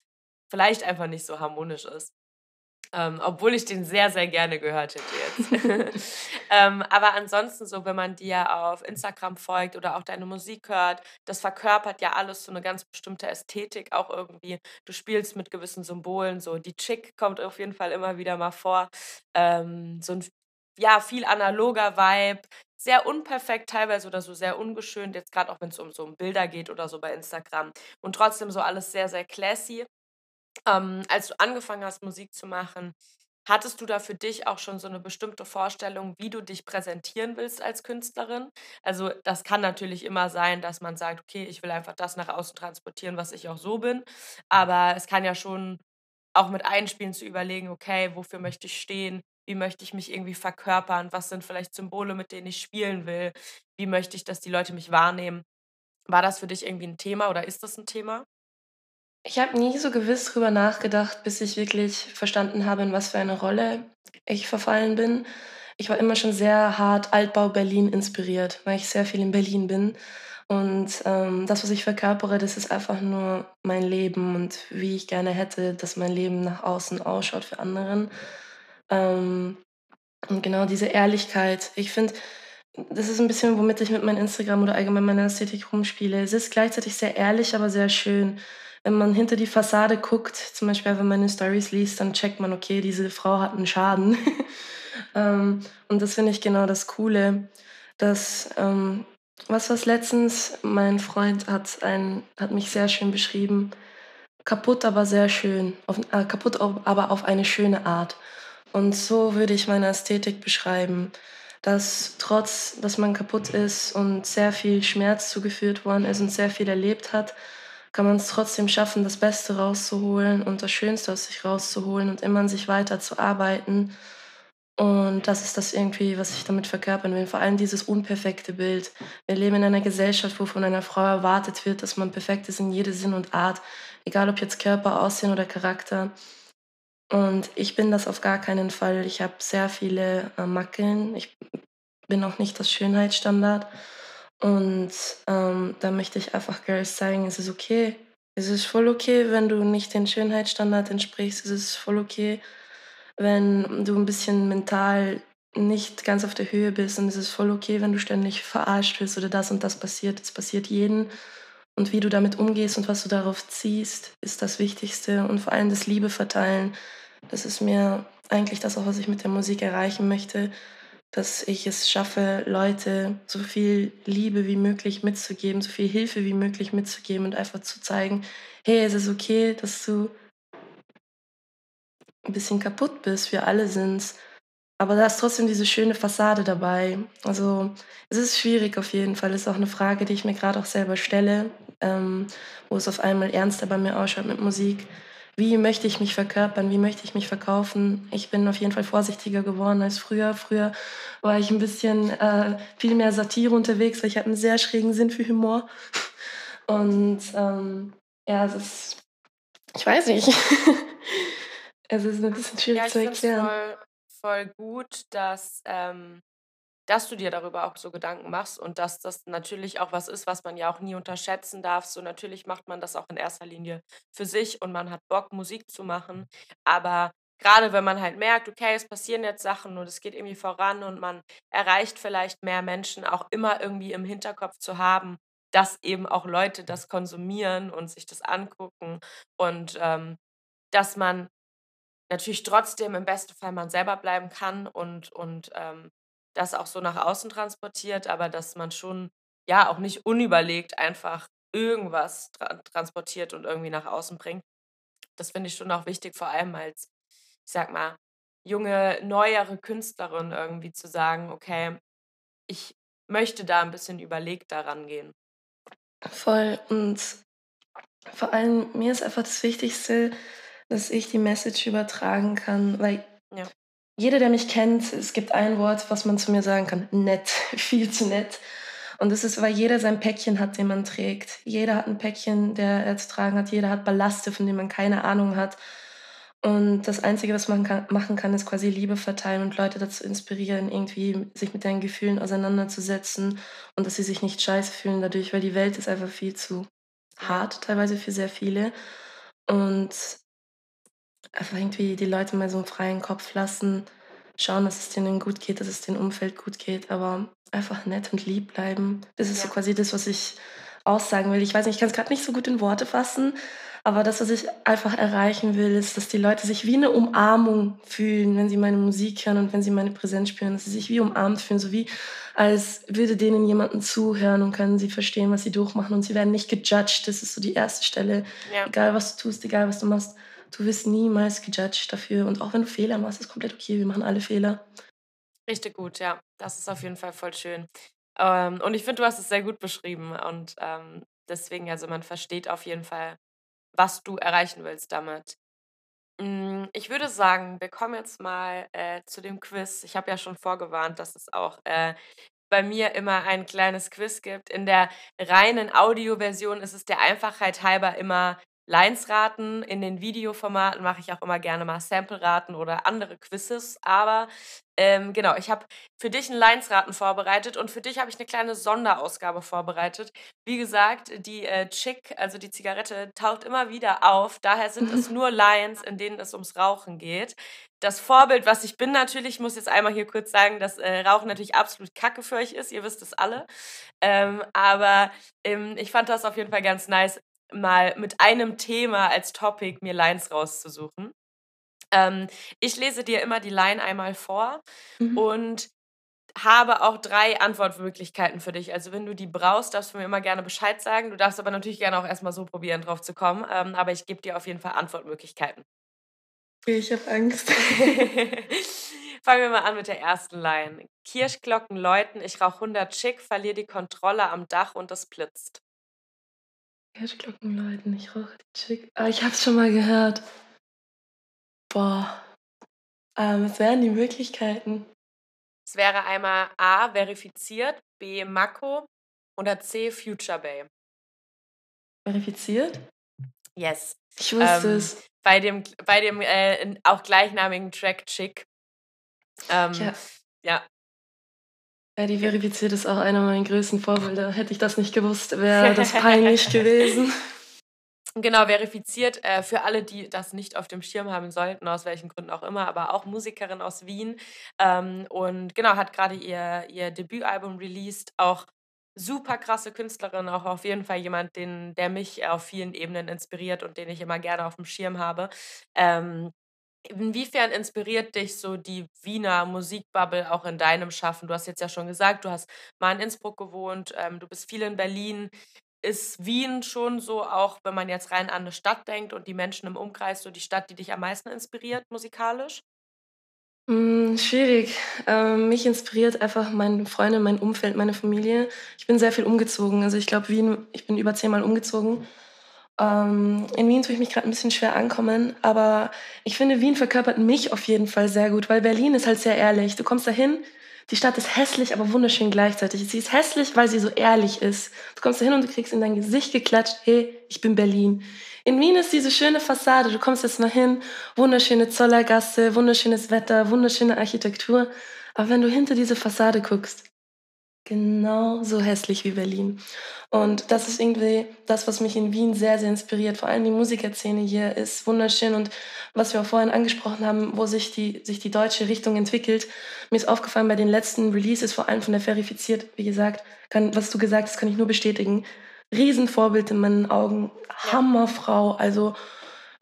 vielleicht einfach nicht so harmonisch ist. Ähm, obwohl ich den sehr, sehr gerne gehört hätte jetzt. ähm, aber ansonsten so, wenn man dir auf Instagram folgt oder auch deine Musik hört, das verkörpert ja alles so eine ganz bestimmte Ästhetik auch irgendwie. Du spielst mit gewissen Symbolen, so die Chick kommt auf jeden Fall immer wieder mal vor. Ähm, so ein ja, viel analoger Vibe, sehr unperfekt teilweise oder so sehr ungeschönt, jetzt gerade auch wenn es um so um Bilder geht oder so bei Instagram. Und trotzdem so alles sehr, sehr classy. Ähm, als du angefangen hast, Musik zu machen, hattest du da für dich auch schon so eine bestimmte Vorstellung, wie du dich präsentieren willst als Künstlerin? Also das kann natürlich immer sein, dass man sagt, okay, ich will einfach das nach außen transportieren, was ich auch so bin. Aber es kann ja schon auch mit einspielen zu überlegen, okay, wofür möchte ich stehen? Wie möchte ich mich irgendwie verkörpern? Was sind vielleicht Symbole, mit denen ich spielen will? Wie möchte ich, dass die Leute mich wahrnehmen? War das für dich irgendwie ein Thema oder ist das ein Thema? Ich habe nie so gewiss drüber nachgedacht, bis ich wirklich verstanden habe, in was für eine Rolle ich verfallen bin. Ich war immer schon sehr hart Altbau Berlin inspiriert, weil ich sehr viel in Berlin bin. Und ähm, das, was ich verkörpere, das ist einfach nur mein Leben und wie ich gerne hätte, dass mein Leben nach außen ausschaut für anderen. Ähm, und genau diese Ehrlichkeit. Ich finde, das ist ein bisschen, womit ich mit meinem Instagram oder allgemein meiner Ästhetik rumspiele. Es ist gleichzeitig sehr ehrlich, aber sehr schön wenn man hinter die Fassade guckt, zum Beispiel wenn man meine Stories liest, dann checkt man, okay, diese Frau hat einen Schaden. ähm, und das finde ich genau das Coole, dass ähm, was was letztens mein Freund hat ein hat mich sehr schön beschrieben, kaputt aber sehr schön, auf, äh, kaputt aber auf eine schöne Art. Und so würde ich meine Ästhetik beschreiben, dass trotz, dass man kaputt ist und sehr viel Schmerz zugeführt worden ist und sehr viel erlebt hat, kann man es trotzdem schaffen, das Beste rauszuholen und das Schönste aus sich rauszuholen und immer an sich weiter zu arbeiten. Und das ist das irgendwie, was ich damit verkörpern will. Vor allem dieses unperfekte Bild. Wir leben in einer Gesellschaft, wo von einer Frau erwartet wird, dass man perfekt ist in jede Sinn und Art. Egal ob jetzt Körper, Aussehen oder Charakter. Und ich bin das auf gar keinen Fall. Ich habe sehr viele äh, Mackeln. Ich bin auch nicht das Schönheitsstandard. Und ähm, da möchte ich einfach Girls zeigen, es ist okay. Es ist voll okay, wenn du nicht den Schönheitsstandard entsprichst. Es ist voll okay, wenn du ein bisschen mental nicht ganz auf der Höhe bist. Und es ist voll okay, wenn du ständig verarscht wirst oder das und das passiert. Es passiert jeden. Und wie du damit umgehst und was du darauf ziehst, ist das Wichtigste. Und vor allem das Liebe verteilen. Das ist mir eigentlich das auch, was ich mit der Musik erreichen möchte dass ich es schaffe, Leute so viel Liebe wie möglich mitzugeben, so viel Hilfe wie möglich mitzugeben und einfach zu zeigen, hey, es ist okay, dass du ein bisschen kaputt bist, wir alle sind's. Aber da ist trotzdem diese schöne Fassade dabei. Also es ist schwierig auf jeden Fall. Es ist auch eine Frage, die ich mir gerade auch selber stelle, ähm, wo es auf einmal ernster bei mir ausschaut mit Musik. Wie möchte ich mich verkörpern, wie möchte ich mich verkaufen. Ich bin auf jeden Fall vorsichtiger geworden als früher. Früher war ich ein bisschen äh, viel mehr Satire unterwegs, weil ich habe einen sehr schrägen Sinn für Humor. Und ähm, ja, es ist, ich weiß nicht, es ist ein bisschen schwierig ja, ich zu erklären. Voll, voll gut, dass ähm, dass du dir darüber auch so Gedanken machst und dass das natürlich auch was ist, was man ja auch nie unterschätzen darf. So natürlich macht man das auch in erster Linie für sich und man hat Bock, Musik zu machen. Aber gerade wenn man halt merkt, okay, es passieren jetzt Sachen und es geht irgendwie voran und man erreicht vielleicht mehr Menschen, auch immer irgendwie im Hinterkopf zu haben, dass eben auch Leute das konsumieren und sich das angucken und ähm, dass man natürlich trotzdem im besten Fall man selber bleiben kann und, und ähm, das auch so nach außen transportiert, aber dass man schon ja auch nicht unüberlegt einfach irgendwas tra transportiert und irgendwie nach außen bringt. Das finde ich schon auch wichtig, vor allem als, ich sag mal, junge, neuere Künstlerin irgendwie zu sagen, okay, ich möchte da ein bisschen überlegt daran gehen. Voll. Und vor allem mir ist einfach das Wichtigste, dass ich die Message übertragen kann, weil ja jeder, der mich kennt, es gibt ein Wort, was man zu mir sagen kann, nett, viel zu nett. Und das ist, weil jeder sein Päckchen hat, den man trägt. Jeder hat ein Päckchen, der er zu tragen hat. Jeder hat Ballaste, von denen man keine Ahnung hat. Und das Einzige, was man kann, machen kann, ist quasi Liebe verteilen und Leute dazu inspirieren, irgendwie sich mit deinen Gefühlen auseinanderzusetzen und dass sie sich nicht scheiße fühlen dadurch, weil die Welt ist einfach viel zu hart, teilweise für sehr viele. Und einfach irgendwie die Leute mal so einen freien Kopf lassen, schauen, dass es denen gut geht, dass es dem Umfeld gut geht, aber einfach nett und lieb bleiben. Das ist ja. so quasi das, was ich aussagen will. Ich weiß nicht, ich kann es gerade nicht so gut in Worte fassen, aber das, was ich einfach erreichen will, ist, dass die Leute sich wie eine Umarmung fühlen, wenn sie meine Musik hören und wenn sie meine Präsenz spüren, dass sie sich wie umarmt fühlen, so wie als würde denen jemanden zuhören und können sie verstehen, was sie durchmachen und sie werden nicht gejudged. Das ist so die erste Stelle. Ja. Egal, was du tust, egal, was du machst du wirst niemals gejudged dafür. Und auch wenn du Fehler machst, ist komplett okay. Wir machen alle Fehler. Richtig gut, ja. Das ist auf jeden Fall voll schön. Ähm, und ich finde, du hast es sehr gut beschrieben. Und ähm, deswegen, also man versteht auf jeden Fall, was du erreichen willst damit. Mm, ich würde sagen, wir kommen jetzt mal äh, zu dem Quiz. Ich habe ja schon vorgewarnt, dass es auch äh, bei mir immer ein kleines Quiz gibt. In der reinen Audioversion ist es der Einfachheit halber immer Lines-Raten. In den Videoformaten mache ich auch immer gerne mal Sample-Raten oder andere Quizzes. Aber ähm, genau, ich habe für dich einen Lines-Raten vorbereitet und für dich habe ich eine kleine Sonderausgabe vorbereitet. Wie gesagt, die äh, Chick, also die Zigarette, taucht immer wieder auf. Daher sind es nur Lines, in denen es ums Rauchen geht. Das Vorbild, was ich bin natürlich, muss jetzt einmal hier kurz sagen, dass äh, Rauchen natürlich absolut kacke für euch ist. Ihr wisst es alle. Ähm, aber ähm, ich fand das auf jeden Fall ganz nice, mal mit einem Thema als Topic mir Lines rauszusuchen. Ähm, ich lese dir immer die Line einmal vor mhm. und habe auch drei Antwortmöglichkeiten für dich. Also wenn du die brauchst, darfst du mir immer gerne Bescheid sagen. Du darfst aber natürlich gerne auch erstmal so probieren, drauf zu kommen. Ähm, aber ich gebe dir auf jeden Fall Antwortmöglichkeiten. Ich habe Angst. Fangen wir mal an mit der ersten Line. Kirschglocken läuten, ich rauche 100 Chick, verliere die Kontrolle am Dach und es blitzt. Kirschglocken läuten, ich rauche die Chick. Ah, ich hab's schon mal gehört. Boah. Ähm, was wären die Möglichkeiten? Es wäre einmal A, verifiziert, B, Mako oder C, Future Bay. Verifiziert? Yes. Ich wusste ähm, es. Bei dem, bei dem äh, auch gleichnamigen Track Chick. Ähm, ja. ja, ja, die verifiziert ist auch einer meiner größten Vorbilder. Hätte ich das nicht gewusst, wäre das peinlich gewesen. Genau, verifiziert äh, für alle, die das nicht auf dem Schirm haben sollten, aus welchen Gründen auch immer, aber auch Musikerin aus Wien. Ähm, und genau, hat gerade ihr, ihr Debütalbum released. Auch super krasse Künstlerin, auch auf jeden Fall jemand, den, der mich auf vielen Ebenen inspiriert und den ich immer gerne auf dem Schirm habe. Ähm, Inwiefern inspiriert dich so die Wiener Musikbubble auch in deinem Schaffen? Du hast jetzt ja schon gesagt, du hast mal in Innsbruck gewohnt, ähm, du bist viel in Berlin. Ist Wien schon so, auch wenn man jetzt rein an eine Stadt denkt und die Menschen im Umkreis, so die Stadt, die dich am meisten inspiriert musikalisch? Hm, schwierig. Ähm, mich inspiriert einfach meine Freunde, mein Umfeld, meine Familie. Ich bin sehr viel umgezogen. Also ich glaube, Wien, ich bin über zehnmal umgezogen. Ähm, in Wien tue ich mich gerade ein bisschen schwer ankommen, aber ich finde, Wien verkörpert mich auf jeden Fall sehr gut, weil Berlin ist halt sehr ehrlich. Du kommst dahin, die Stadt ist hässlich, aber wunderschön gleichzeitig. Sie ist hässlich, weil sie so ehrlich ist. Du kommst dahin und du kriegst in dein Gesicht geklatscht, hey, ich bin Berlin. In Wien ist diese schöne Fassade. Du kommst jetzt mal hin, wunderschöne Zollergasse, wunderschönes Wetter, wunderschöne Architektur. Aber wenn du hinter diese Fassade guckst, genau so hässlich wie Berlin. Und das ist irgendwie das, was mich in Wien sehr, sehr inspiriert. Vor allem die Musikerszene hier ist wunderschön und was wir auch vorhin angesprochen haben, wo sich die, sich die deutsche Richtung entwickelt. Mir ist aufgefallen bei den letzten Releases, vor allem von der Verifiziert, wie gesagt, kann, was du gesagt hast, kann ich nur bestätigen. Riesenvorbild in meinen Augen. Hammerfrau. Also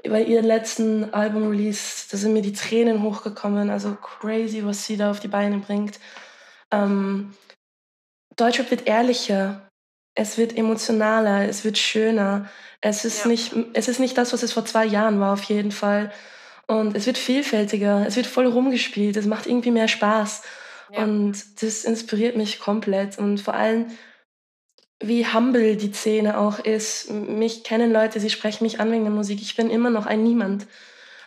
bei ihrem letzten Album-Release, da sind mir die Tränen hochgekommen. Also crazy, was sie da auf die Beine bringt. Ähm, Deutschrap wird ehrlicher, es wird emotionaler, es wird schöner. Es ist, ja. nicht, es ist nicht das, was es vor zwei Jahren war, auf jeden Fall. Und es wird vielfältiger, es wird voll rumgespielt, es macht irgendwie mehr Spaß. Ja. Und das inspiriert mich komplett. Und vor allem, wie humble die Szene auch ist. Mich kennen Leute, sie sprechen mich an wegen der Musik. Ich bin immer noch ein Niemand.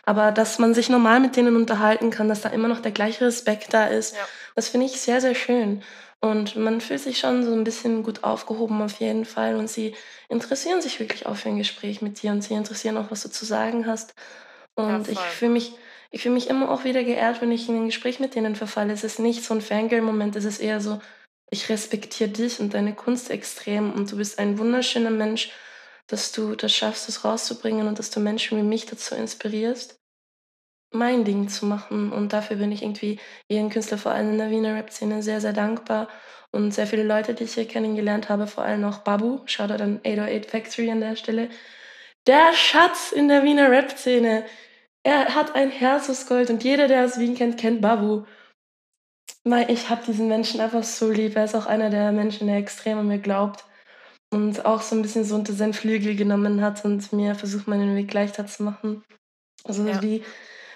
Aber dass man sich normal mit denen unterhalten kann, dass da immer noch der gleiche Respekt da ist, ja. das finde ich sehr, sehr schön. Und man fühlt sich schon so ein bisschen gut aufgehoben auf jeden Fall. Und sie interessieren sich wirklich auch für ein Gespräch mit dir und sie interessieren auch, was du zu sagen hast. Und ja, ich fühle mich, ich fühle mich immer auch wieder geehrt, wenn ich in ein Gespräch mit denen verfalle. Es ist nicht so ein Fangirl-Moment, es ist eher so, ich respektiere dich und deine Kunst extrem und du bist ein wunderschöner Mensch, dass du das schaffst, das rauszubringen und dass du Menschen wie mich dazu inspirierst mein Ding zu machen. Und dafür bin ich irgendwie jedem Künstler, vor allem in der Wiener Rap-Szene, sehr, sehr dankbar. Und sehr viele Leute, die ich hier kennengelernt habe, vor allem auch Babu, Shoutout an 808 Factory an der Stelle. Der Schatz in der Wiener Rap-Szene. Er hat ein Herz aus Gold und jeder, der aus Wien kennt, kennt Babu. Ich habe diesen Menschen einfach so lieb. Er ist auch einer der Menschen, der extrem an mir glaubt und auch so ein bisschen so unter seinen Flügel genommen hat und mir versucht, meinen Weg leichter zu machen. Also ja. wie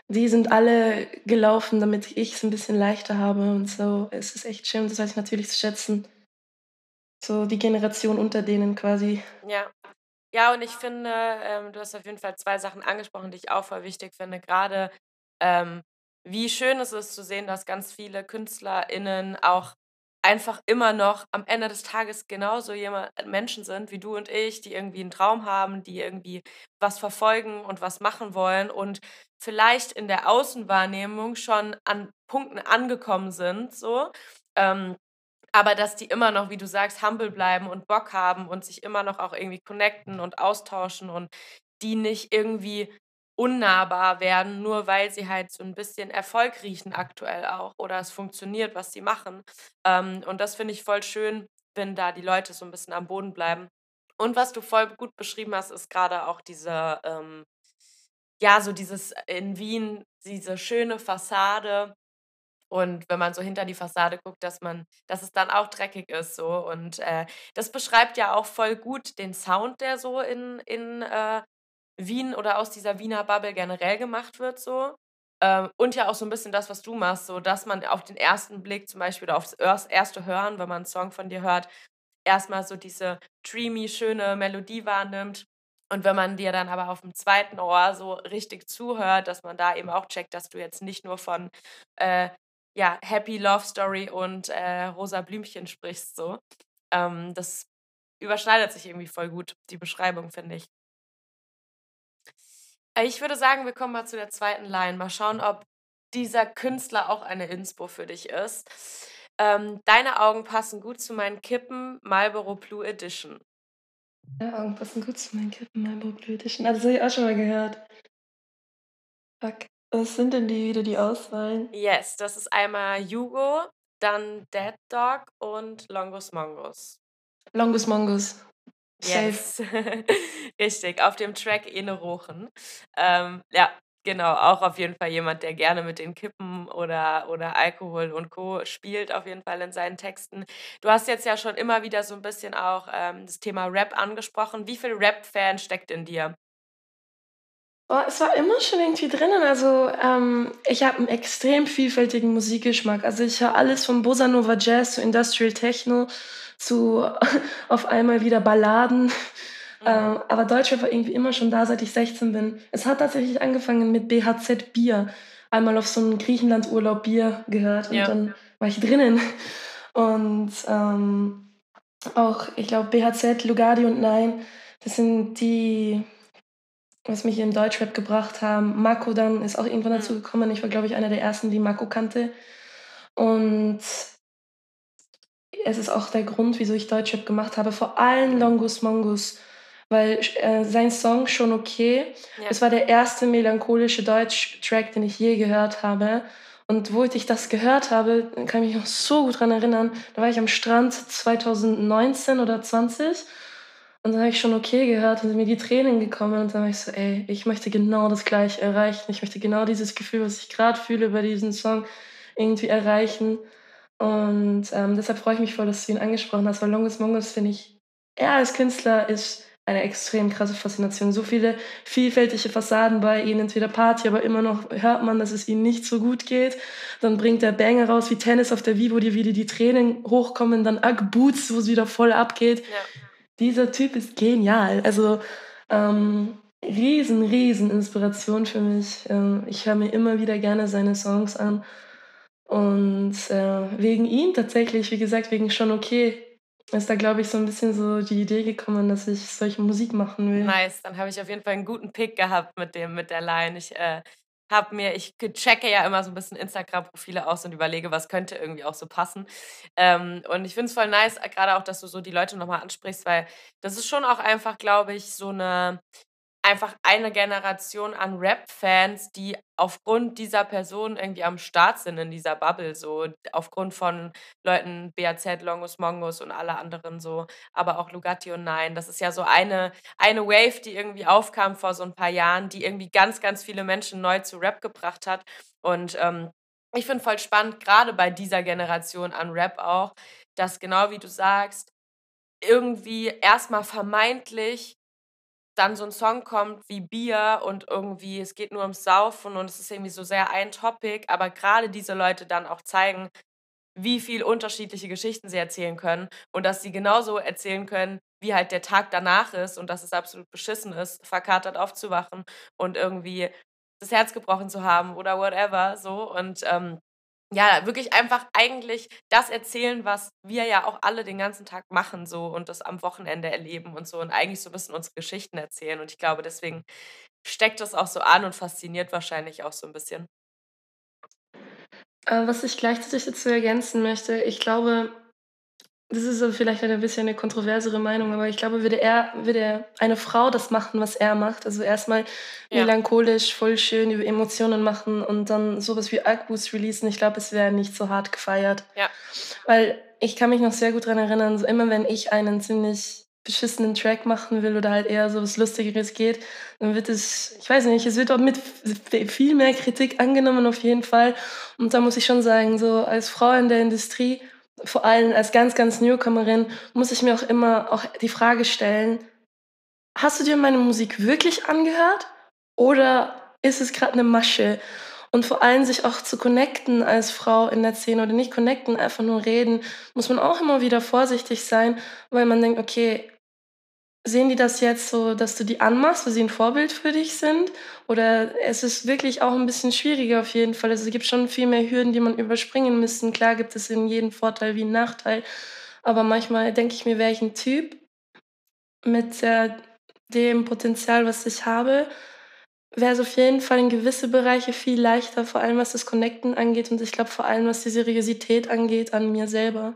die sind alle gelaufen, damit ich es ein bisschen leichter habe und so. Es ist echt schön, das weiß ich natürlich zu schätzen. So die Generation unter denen quasi. Ja. Ja, und ich finde, ähm, du hast auf jeden Fall zwei Sachen angesprochen, die ich auch voll wichtig finde. Gerade ähm, wie schön es ist zu sehen, dass ganz viele KünstlerInnen auch einfach immer noch am Ende des Tages genauso jemand, Menschen sind wie du und ich, die irgendwie einen Traum haben, die irgendwie was verfolgen und was machen wollen und vielleicht in der Außenwahrnehmung schon an Punkten angekommen sind, so. Ähm, aber dass die immer noch, wie du sagst, humble bleiben und Bock haben und sich immer noch auch irgendwie connecten und austauschen und die nicht irgendwie unnahbar werden, nur weil sie halt so ein bisschen Erfolg riechen aktuell auch oder es funktioniert, was sie machen. Ähm, und das finde ich voll schön, wenn da die Leute so ein bisschen am Boden bleiben. Und was du voll gut beschrieben hast, ist gerade auch diese, ähm, ja, so dieses in Wien, diese schöne Fassade. Und wenn man so hinter die Fassade guckt, dass man, dass es dann auch dreckig ist, so. Und äh, das beschreibt ja auch voll gut den Sound, der so in, in äh, Wien oder aus dieser Wiener Bubble generell gemacht wird, so. Ähm, und ja auch so ein bisschen das, was du machst, so dass man auf den ersten Blick zum Beispiel oder aufs erste Hören, wenn man einen Song von dir hört, erstmal so diese dreamy, schöne Melodie wahrnimmt und wenn man dir dann aber auf dem zweiten Ohr so richtig zuhört, dass man da eben auch checkt, dass du jetzt nicht nur von äh, ja, Happy Love Story und äh, Rosa Blümchen sprichst, so. Ähm, das überschneidet sich irgendwie voll gut, die Beschreibung, finde ich. Äh, ich würde sagen, wir kommen mal zu der zweiten Line. Mal schauen, ob dieser Künstler auch eine Inspo für dich ist. Ähm, deine Augen passen gut zu meinen Kippen, Marlboro Blue Edition. Ja, Augen passen gut zu meinen Kippen, Marlboro Blue Edition. Ah, das habe ich auch schon mal gehört. Fuck. Was sind denn die wieder die Auswahlen? Yes, das ist einmal Hugo, dann Dead Dog und Longus Mongus. Longus Mongus. Yes. Richtig, auf dem Track Ene Rochen. Ähm, ja, genau, auch auf jeden Fall jemand, der gerne mit den Kippen oder, oder Alkohol und Co. spielt, auf jeden Fall in seinen Texten. Du hast jetzt ja schon immer wieder so ein bisschen auch ähm, das Thema Rap angesprochen. Wie viel Rap-Fan steckt in dir? Oh, es war immer schon irgendwie drinnen. Also ähm, ich habe einen extrem vielfältigen Musikgeschmack. Also ich höre alles von Bossa Nova Jazz zu Industrial Techno zu auf einmal wieder Balladen. Mhm. Ähm, aber Deutschrap war irgendwie immer schon da, seit ich 16 bin. Es hat tatsächlich angefangen mit BHZ Bier. Einmal auf so einem Griechenland-Urlaub Bier gehört und ja. dann war ich drinnen. Und ähm, auch, ich glaube, BHZ, Lugardi und Nein, das sind die, was mich in Deutschrap gebracht haben. Mako dann ist auch irgendwann dazu mhm. gekommen. Ich war, glaube ich, einer der ersten, die Mako kannte. Und es ist auch der Grund, wieso ich Deutschrap gemacht habe. Vor allem Longus Mongus, weil äh, sein Song schon okay. Ja. Es war der erste melancholische Deutsch-Track, den ich je gehört habe. Und wo ich das gehört habe, kann ich mich noch so gut daran erinnern. Da war ich am Strand 2019 oder 20 und dann habe ich schon okay gehört und sind mir die Tränen gekommen und dann war ich so, ey, ich möchte genau das gleiche erreichen. Ich möchte genau dieses Gefühl, was ich gerade fühle bei diesem Song, irgendwie erreichen. Und ähm, deshalb freue ich mich voll, dass du ihn angesprochen hast, weil Longus Mongus finde ich, er als Künstler ist eine extrem krasse Faszination. So viele vielfältige Fassaden bei ihm, entweder Party, aber immer noch hört man, dass es ihm nicht so gut geht. Dann bringt er Banger raus wie Tennis auf der Vivo, die wieder die Tränen hochkommen, dann Ugg Boots, wo es wieder voll abgeht. Ja. Dieser Typ ist genial. Also ähm, riesen, riesen Inspiration für mich. Ähm, ich höre mir immer wieder gerne seine Songs an. Und äh, wegen ihm tatsächlich, wie gesagt, wegen schon okay, ist da, glaube ich, so ein bisschen so die Idee gekommen, dass ich solche Musik machen will. Nice, dann habe ich auf jeden Fall einen guten Pick gehabt mit dem, mit der Line. Ich äh, habe mir, ich checke ja immer so ein bisschen Instagram-Profile aus und überlege, was könnte irgendwie auch so passen. Ähm, und ich finde es voll nice, gerade auch, dass du so die Leute nochmal ansprichst, weil das ist schon auch einfach, glaube ich, so eine einfach eine Generation an Rap-Fans, die aufgrund dieser Person irgendwie am Start sind in dieser Bubble, so aufgrund von Leuten BAZ, Longus Mongus und alle anderen so, aber auch Lugatti und Nein. Das ist ja so eine, eine Wave, die irgendwie aufkam vor so ein paar Jahren, die irgendwie ganz, ganz viele Menschen neu zu Rap gebracht hat. Und ähm, ich finde voll spannend, gerade bei dieser Generation an Rap auch, dass genau wie du sagst, irgendwie erstmal vermeintlich dann so ein Song kommt wie Bier und irgendwie es geht nur ums Saufen und es ist irgendwie so sehr ein Topic, aber gerade diese Leute dann auch zeigen, wie viel unterschiedliche Geschichten sie erzählen können und dass sie genauso erzählen können, wie halt der Tag danach ist und dass es absolut beschissen ist, verkatert aufzuwachen und irgendwie das Herz gebrochen zu haben oder whatever so. Und ähm, ja, wirklich einfach eigentlich das erzählen, was wir ja auch alle den ganzen Tag machen so und das am Wochenende erleben und so und eigentlich so ein bisschen unsere Geschichten erzählen. Und ich glaube, deswegen steckt das auch so an und fasziniert wahrscheinlich auch so ein bisschen. Äh, was ich gleichzeitig dazu ergänzen möchte, ich glaube, das ist vielleicht ein bisschen eine kontroversere Meinung, aber ich glaube, würde er, würde eine Frau das machen, was er macht, also erstmal ja. melancholisch, voll schön über Emotionen machen und dann sowas wie Alkbus releasen, ich glaube, es wäre nicht so hart gefeiert. Ja. Weil ich kann mich noch sehr gut daran erinnern, so immer wenn ich einen ziemlich beschissenen Track machen will oder halt eher so was Lustigeres geht, dann wird es, ich weiß nicht, es wird auch mit viel mehr Kritik angenommen auf jeden Fall. Und da muss ich schon sagen, so als Frau in der Industrie, vor allem als ganz, ganz Newcomerin, muss ich mir auch immer auch die Frage stellen, hast du dir meine Musik wirklich angehört oder ist es gerade eine Masche? Und vor allem sich auch zu connecten als Frau in der Szene oder nicht connecten, einfach nur reden, muss man auch immer wieder vorsichtig sein, weil man denkt, okay, sehen die das jetzt so, dass du die anmachst, weil sie ein Vorbild für dich sind? Oder es ist wirklich auch ein bisschen schwieriger auf jeden Fall. Also es gibt schon viel mehr Hürden, die man überspringen müsste. Klar gibt es in jedem Vorteil wie einen Nachteil. Aber manchmal denke ich mir, wäre ich ein Typ mit äh, dem Potenzial, was ich habe, wäre es auf jeden Fall in gewisse Bereiche viel leichter, vor allem was das Connecten angeht und ich glaube vor allem was die Seriosität angeht an mir selber.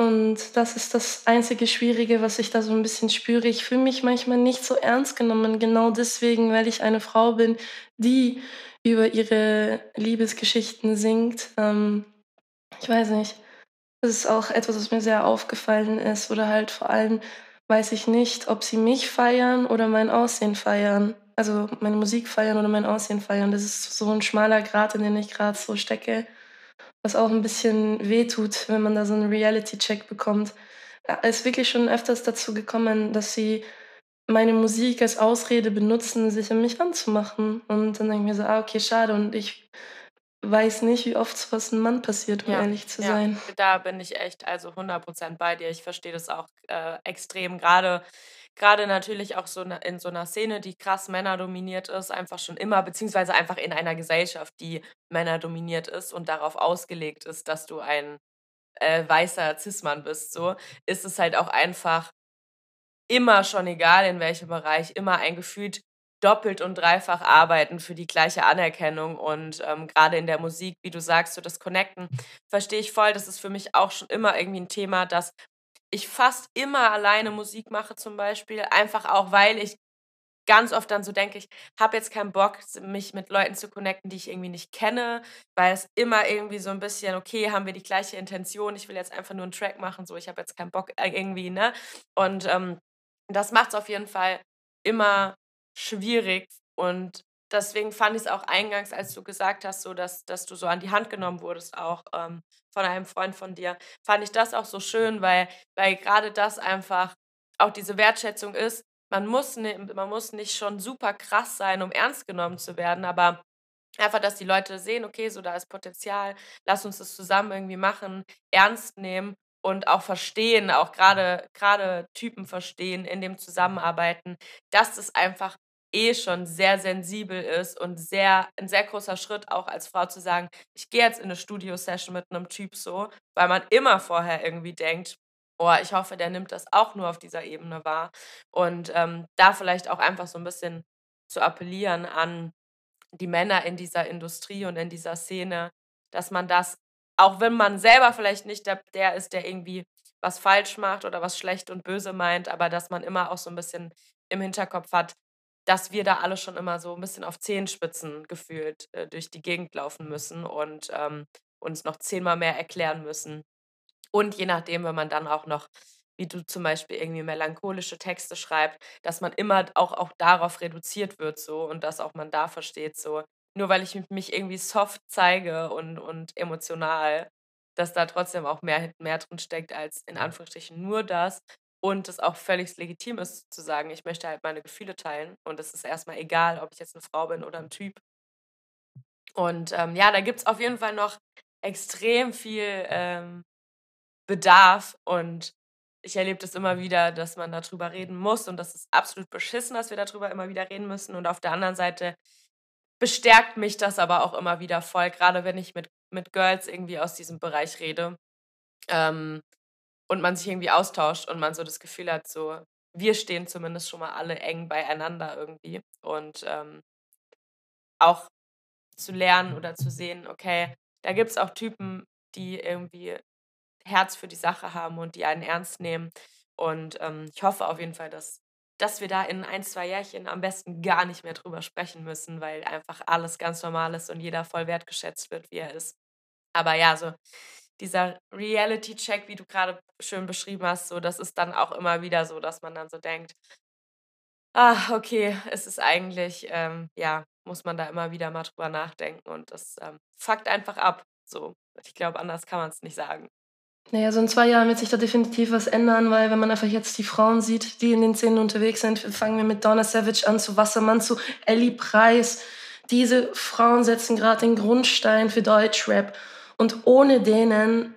Und das ist das einzige Schwierige, was ich da so ein bisschen spüre. Ich fühle mich manchmal nicht so ernst genommen, genau deswegen, weil ich eine Frau bin, die über ihre Liebesgeschichten singt. Ähm, ich weiß nicht. Das ist auch etwas, was mir sehr aufgefallen ist. Oder halt vor allem weiß ich nicht, ob sie mich feiern oder mein Aussehen feiern. Also meine Musik feiern oder mein Aussehen feiern. Das ist so ein schmaler Grat, in den ich gerade so stecke was auch ein bisschen wehtut, wenn man da so einen Reality-Check bekommt. Es ist wirklich schon öfters dazu gekommen, dass sie meine Musik als Ausrede benutzen, sich an mich anzumachen. Und dann denke ich mir so, ah, okay, schade. Und ich weiß nicht, wie oft sowas einem Mann passiert, um ja, ehrlich zu ja. sein. Da bin ich echt also 100% bei dir. Ich verstehe das auch äh, extrem. Gerade gerade natürlich auch so in so einer Szene, die krass männerdominiert ist, einfach schon immer, beziehungsweise einfach in einer Gesellschaft, die männerdominiert ist und darauf ausgelegt ist, dass du ein äh, weißer Cis-Mann bist, so, ist es halt auch einfach immer schon egal, in welchem Bereich, immer ein gefühlt doppelt und dreifach arbeiten für die gleiche Anerkennung. Und ähm, gerade in der Musik, wie du sagst, so das Connecten, verstehe ich voll. Das ist für mich auch schon immer irgendwie ein Thema, dass ich fast immer alleine Musik mache zum Beispiel. Einfach auch, weil ich ganz oft dann so denke, ich habe jetzt keinen Bock, mich mit Leuten zu connecten, die ich irgendwie nicht kenne, weil es immer irgendwie so ein bisschen, okay, haben wir die gleiche Intention, ich will jetzt einfach nur einen Track machen, so ich habe jetzt keinen Bock äh, irgendwie, ne? Und ähm, das macht es auf jeden Fall immer schwierig und deswegen fand ich es auch eingangs, als du gesagt hast, so dass, dass du so an die Hand genommen wurdest, auch ähm, von einem Freund von dir, fand ich das auch so schön, weil, weil gerade das einfach auch diese Wertschätzung ist. Man muss, ne, man muss nicht schon super krass sein, um ernst genommen zu werden, aber einfach, dass die Leute sehen, okay, so da ist Potenzial, lass uns das zusammen irgendwie machen, ernst nehmen und auch verstehen, auch gerade gerade Typen verstehen in dem Zusammenarbeiten, dass es einfach eh schon sehr sensibel ist und sehr ein sehr großer Schritt auch als Frau zu sagen, ich gehe jetzt in eine Studio-Session mit einem Typ so, weil man immer vorher irgendwie denkt, oh, ich hoffe, der nimmt das auch nur auf dieser Ebene wahr. Und ähm, da vielleicht auch einfach so ein bisschen zu appellieren an die Männer in dieser Industrie und in dieser Szene, dass man das auch wenn man selber vielleicht nicht der, der ist, der irgendwie was falsch macht oder was schlecht und böse meint, aber dass man immer auch so ein bisschen im Hinterkopf hat, dass wir da alle schon immer so ein bisschen auf Zehenspitzen gefühlt äh, durch die Gegend laufen müssen und ähm, uns noch zehnmal mehr erklären müssen. Und je nachdem, wenn man dann auch noch, wie du zum Beispiel irgendwie melancholische Texte schreibst, dass man immer auch, auch darauf reduziert wird so und dass auch man da versteht, so, nur weil ich mich irgendwie soft zeige und, und emotional, dass da trotzdem auch mehr, mehr drin steckt als in Anführungsstrichen nur das. Und es auch völlig legitim ist zu sagen, ich möchte halt meine Gefühle teilen. Und es ist erstmal egal, ob ich jetzt eine Frau bin oder ein Typ. Und ähm, ja, da gibt es auf jeden Fall noch extrem viel ähm, Bedarf. Und ich erlebe das immer wieder, dass man darüber reden muss. Und das ist absolut beschissen, dass wir darüber immer wieder reden müssen. Und auf der anderen Seite bestärkt mich das aber auch immer wieder voll, gerade wenn ich mit, mit Girls irgendwie aus diesem Bereich rede ähm, und man sich irgendwie austauscht und man so das Gefühl hat, so, wir stehen zumindest schon mal alle eng beieinander irgendwie und ähm, auch zu lernen oder zu sehen, okay, da gibt es auch Typen, die irgendwie Herz für die Sache haben und die einen ernst nehmen. Und ähm, ich hoffe auf jeden Fall, dass dass wir da in ein, zwei Jährchen am besten gar nicht mehr drüber sprechen müssen, weil einfach alles ganz normal ist und jeder voll wertgeschätzt wird, wie er ist. Aber ja, so dieser Reality-Check, wie du gerade schön beschrieben hast, so, das ist dann auch immer wieder so, dass man dann so denkt, ah, okay, es ist eigentlich, ähm, ja, muss man da immer wieder mal drüber nachdenken und das ähm, fuckt einfach ab. So, ich glaube, anders kann man es nicht sagen. Naja, so in zwei Jahren wird sich da definitiv was ändern, weil wenn man einfach jetzt die Frauen sieht, die in den Szenen unterwegs sind, fangen wir mit Donna Savage an, zu Wassermann, zu Ellie Preis. Diese Frauen setzen gerade den Grundstein für Deutschrap. Und ohne denen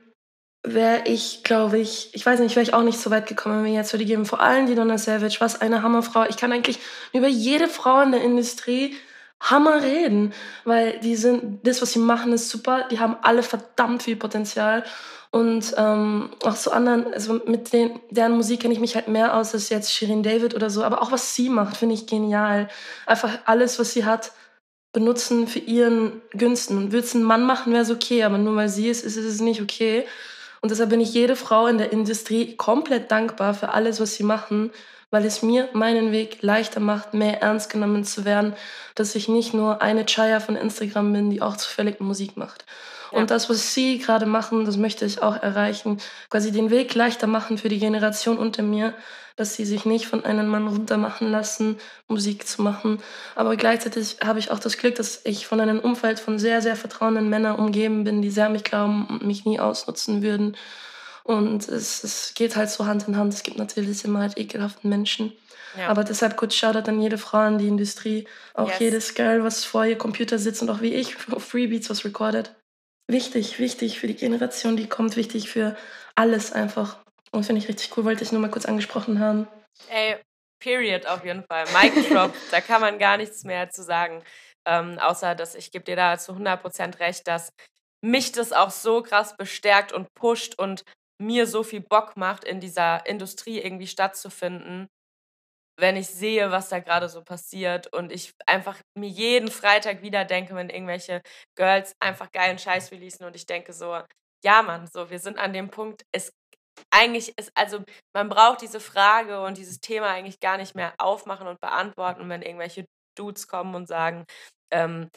wäre ich, glaube ich, ich weiß nicht, wäre ich auch nicht so weit gekommen, wenn wir jetzt würde geben. Vor allem die Donna Savage, was eine Hammerfrau. Ich kann eigentlich über jede Frau in der Industrie Hammer reden, weil die sind, das, was sie machen, ist super. Die haben alle verdammt viel Potenzial. Und ähm, auch so anderen, also mit den, deren Musik kenne ich mich halt mehr aus als jetzt Shirin David oder so. Aber auch was sie macht, finde ich genial. Einfach alles, was sie hat, benutzen für ihren Günsten. Und würde es ein Mann machen, wäre es okay. Aber nur weil sie ist, ist es nicht okay. Und deshalb bin ich jede Frau in der Industrie komplett dankbar für alles, was sie machen, weil es mir meinen Weg leichter macht, mehr ernst genommen zu werden, dass ich nicht nur eine Chaya von Instagram bin, die auch zufällig Musik macht. Und das, was Sie gerade machen, das möchte ich auch erreichen. Quasi den Weg leichter machen für die Generation unter mir, dass sie sich nicht von einem Mann runtermachen lassen, Musik zu machen. Aber gleichzeitig habe ich auch das Glück, dass ich von einem Umfeld von sehr, sehr vertrauenden Männern umgeben bin, die sehr an mich glauben und mich nie ausnutzen würden. Und es, es geht halt so Hand in Hand. Es gibt natürlich immer halt ekelhaften Menschen. Ja. Aber deshalb kurz Shoutout an jede Frau in die Industrie. Auch yes. jedes Girl, was vor ihr Computer sitzt und auch wie ich auf Freebeats was recorded wichtig, wichtig für die Generation, die kommt, wichtig für alles einfach. Und finde ich richtig cool, wollte ich nur mal kurz angesprochen haben. Ey, Period auf jeden Fall. Mic Drop, da kann man gar nichts mehr zu sagen. Ähm, außer, dass ich gebe dir da zu 100% recht, dass mich das auch so krass bestärkt und pusht und mir so viel Bock macht, in dieser Industrie irgendwie stattzufinden, wenn ich sehe, was da gerade so passiert und ich einfach mir jeden Freitag wieder denke, wenn irgendwelche Girls einfach geilen Scheiß releasen und ich denke so, ja Mann, so, wir sind an dem Punkt, es eigentlich ist, also man braucht diese Frage und dieses Thema eigentlich gar nicht mehr aufmachen und beantworten, wenn irgendwelche Dudes kommen und sagen, ähm,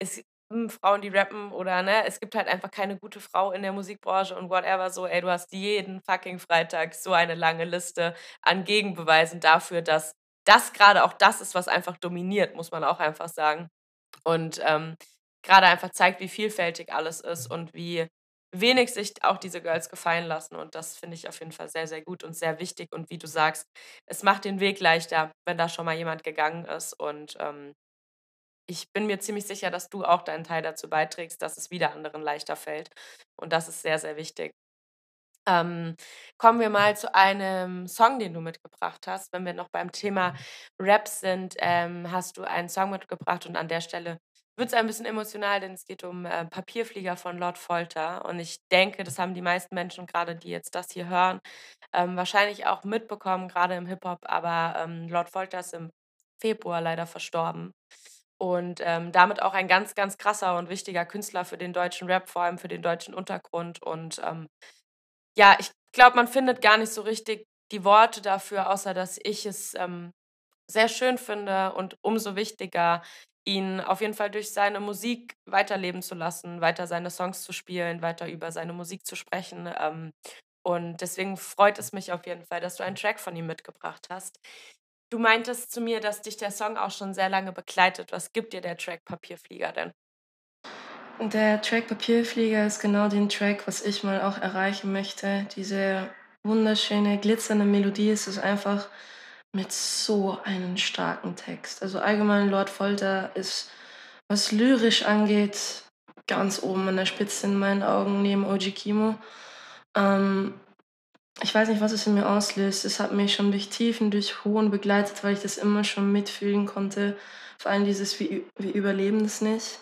es, hm, Frauen, die rappen oder ne, es gibt halt einfach keine gute Frau in der Musikbranche und whatever so, ey, du hast jeden fucking Freitag so eine lange Liste an Gegenbeweisen dafür, dass das gerade auch das ist, was einfach dominiert, muss man auch einfach sagen. Und ähm, gerade einfach zeigt, wie vielfältig alles ist und wie wenig sich auch diese Girls gefallen lassen. Und das finde ich auf jeden Fall sehr, sehr gut und sehr wichtig. Und wie du sagst, es macht den Weg leichter, wenn da schon mal jemand gegangen ist. Und ähm, ich bin mir ziemlich sicher, dass du auch deinen Teil dazu beiträgst, dass es wieder anderen leichter fällt. Und das ist sehr, sehr wichtig. Ähm, kommen wir mal zu einem Song, den du mitgebracht hast. Wenn wir noch beim Thema Rap sind, ähm, hast du einen Song mitgebracht und an der Stelle wird es ein bisschen emotional, denn es geht um äh, Papierflieger von Lord Folter. Und ich denke, das haben die meisten Menschen, gerade die jetzt das hier hören, ähm, wahrscheinlich auch mitbekommen, gerade im Hip-Hop. Aber ähm, Lord Folter ist im Februar leider verstorben. Und ähm, damit auch ein ganz, ganz krasser und wichtiger Künstler für den deutschen Rap, vor allem für den deutschen Untergrund. Und ähm, ja, ich glaube, man findet gar nicht so richtig die Worte dafür, außer dass ich es ähm, sehr schön finde und umso wichtiger, ihn auf jeden Fall durch seine Musik weiterleben zu lassen, weiter seine Songs zu spielen, weiter über seine Musik zu sprechen. Ähm, und deswegen freut es mich auf jeden Fall, dass du einen Track von ihm mitgebracht hast. Du meintest zu mir, dass dich der Song auch schon sehr lange begleitet. Was gibt dir der Track Papierflieger denn? Der Track Papierflieger ist genau den Track, was ich mal auch erreichen möchte. Diese wunderschöne, glitzernde Melodie ist es einfach mit so einem starken Text. Also allgemein Lord Folter ist, was lyrisch angeht, ganz oben an der Spitze in meinen Augen neben Oji Kimo. Ähm, ich weiß nicht, was es in mir auslöst. Es hat mich schon durch Tiefen, durch Hohen begleitet, weil ich das immer schon mitfühlen konnte. Vor allem dieses, wie, wie überleben es nicht.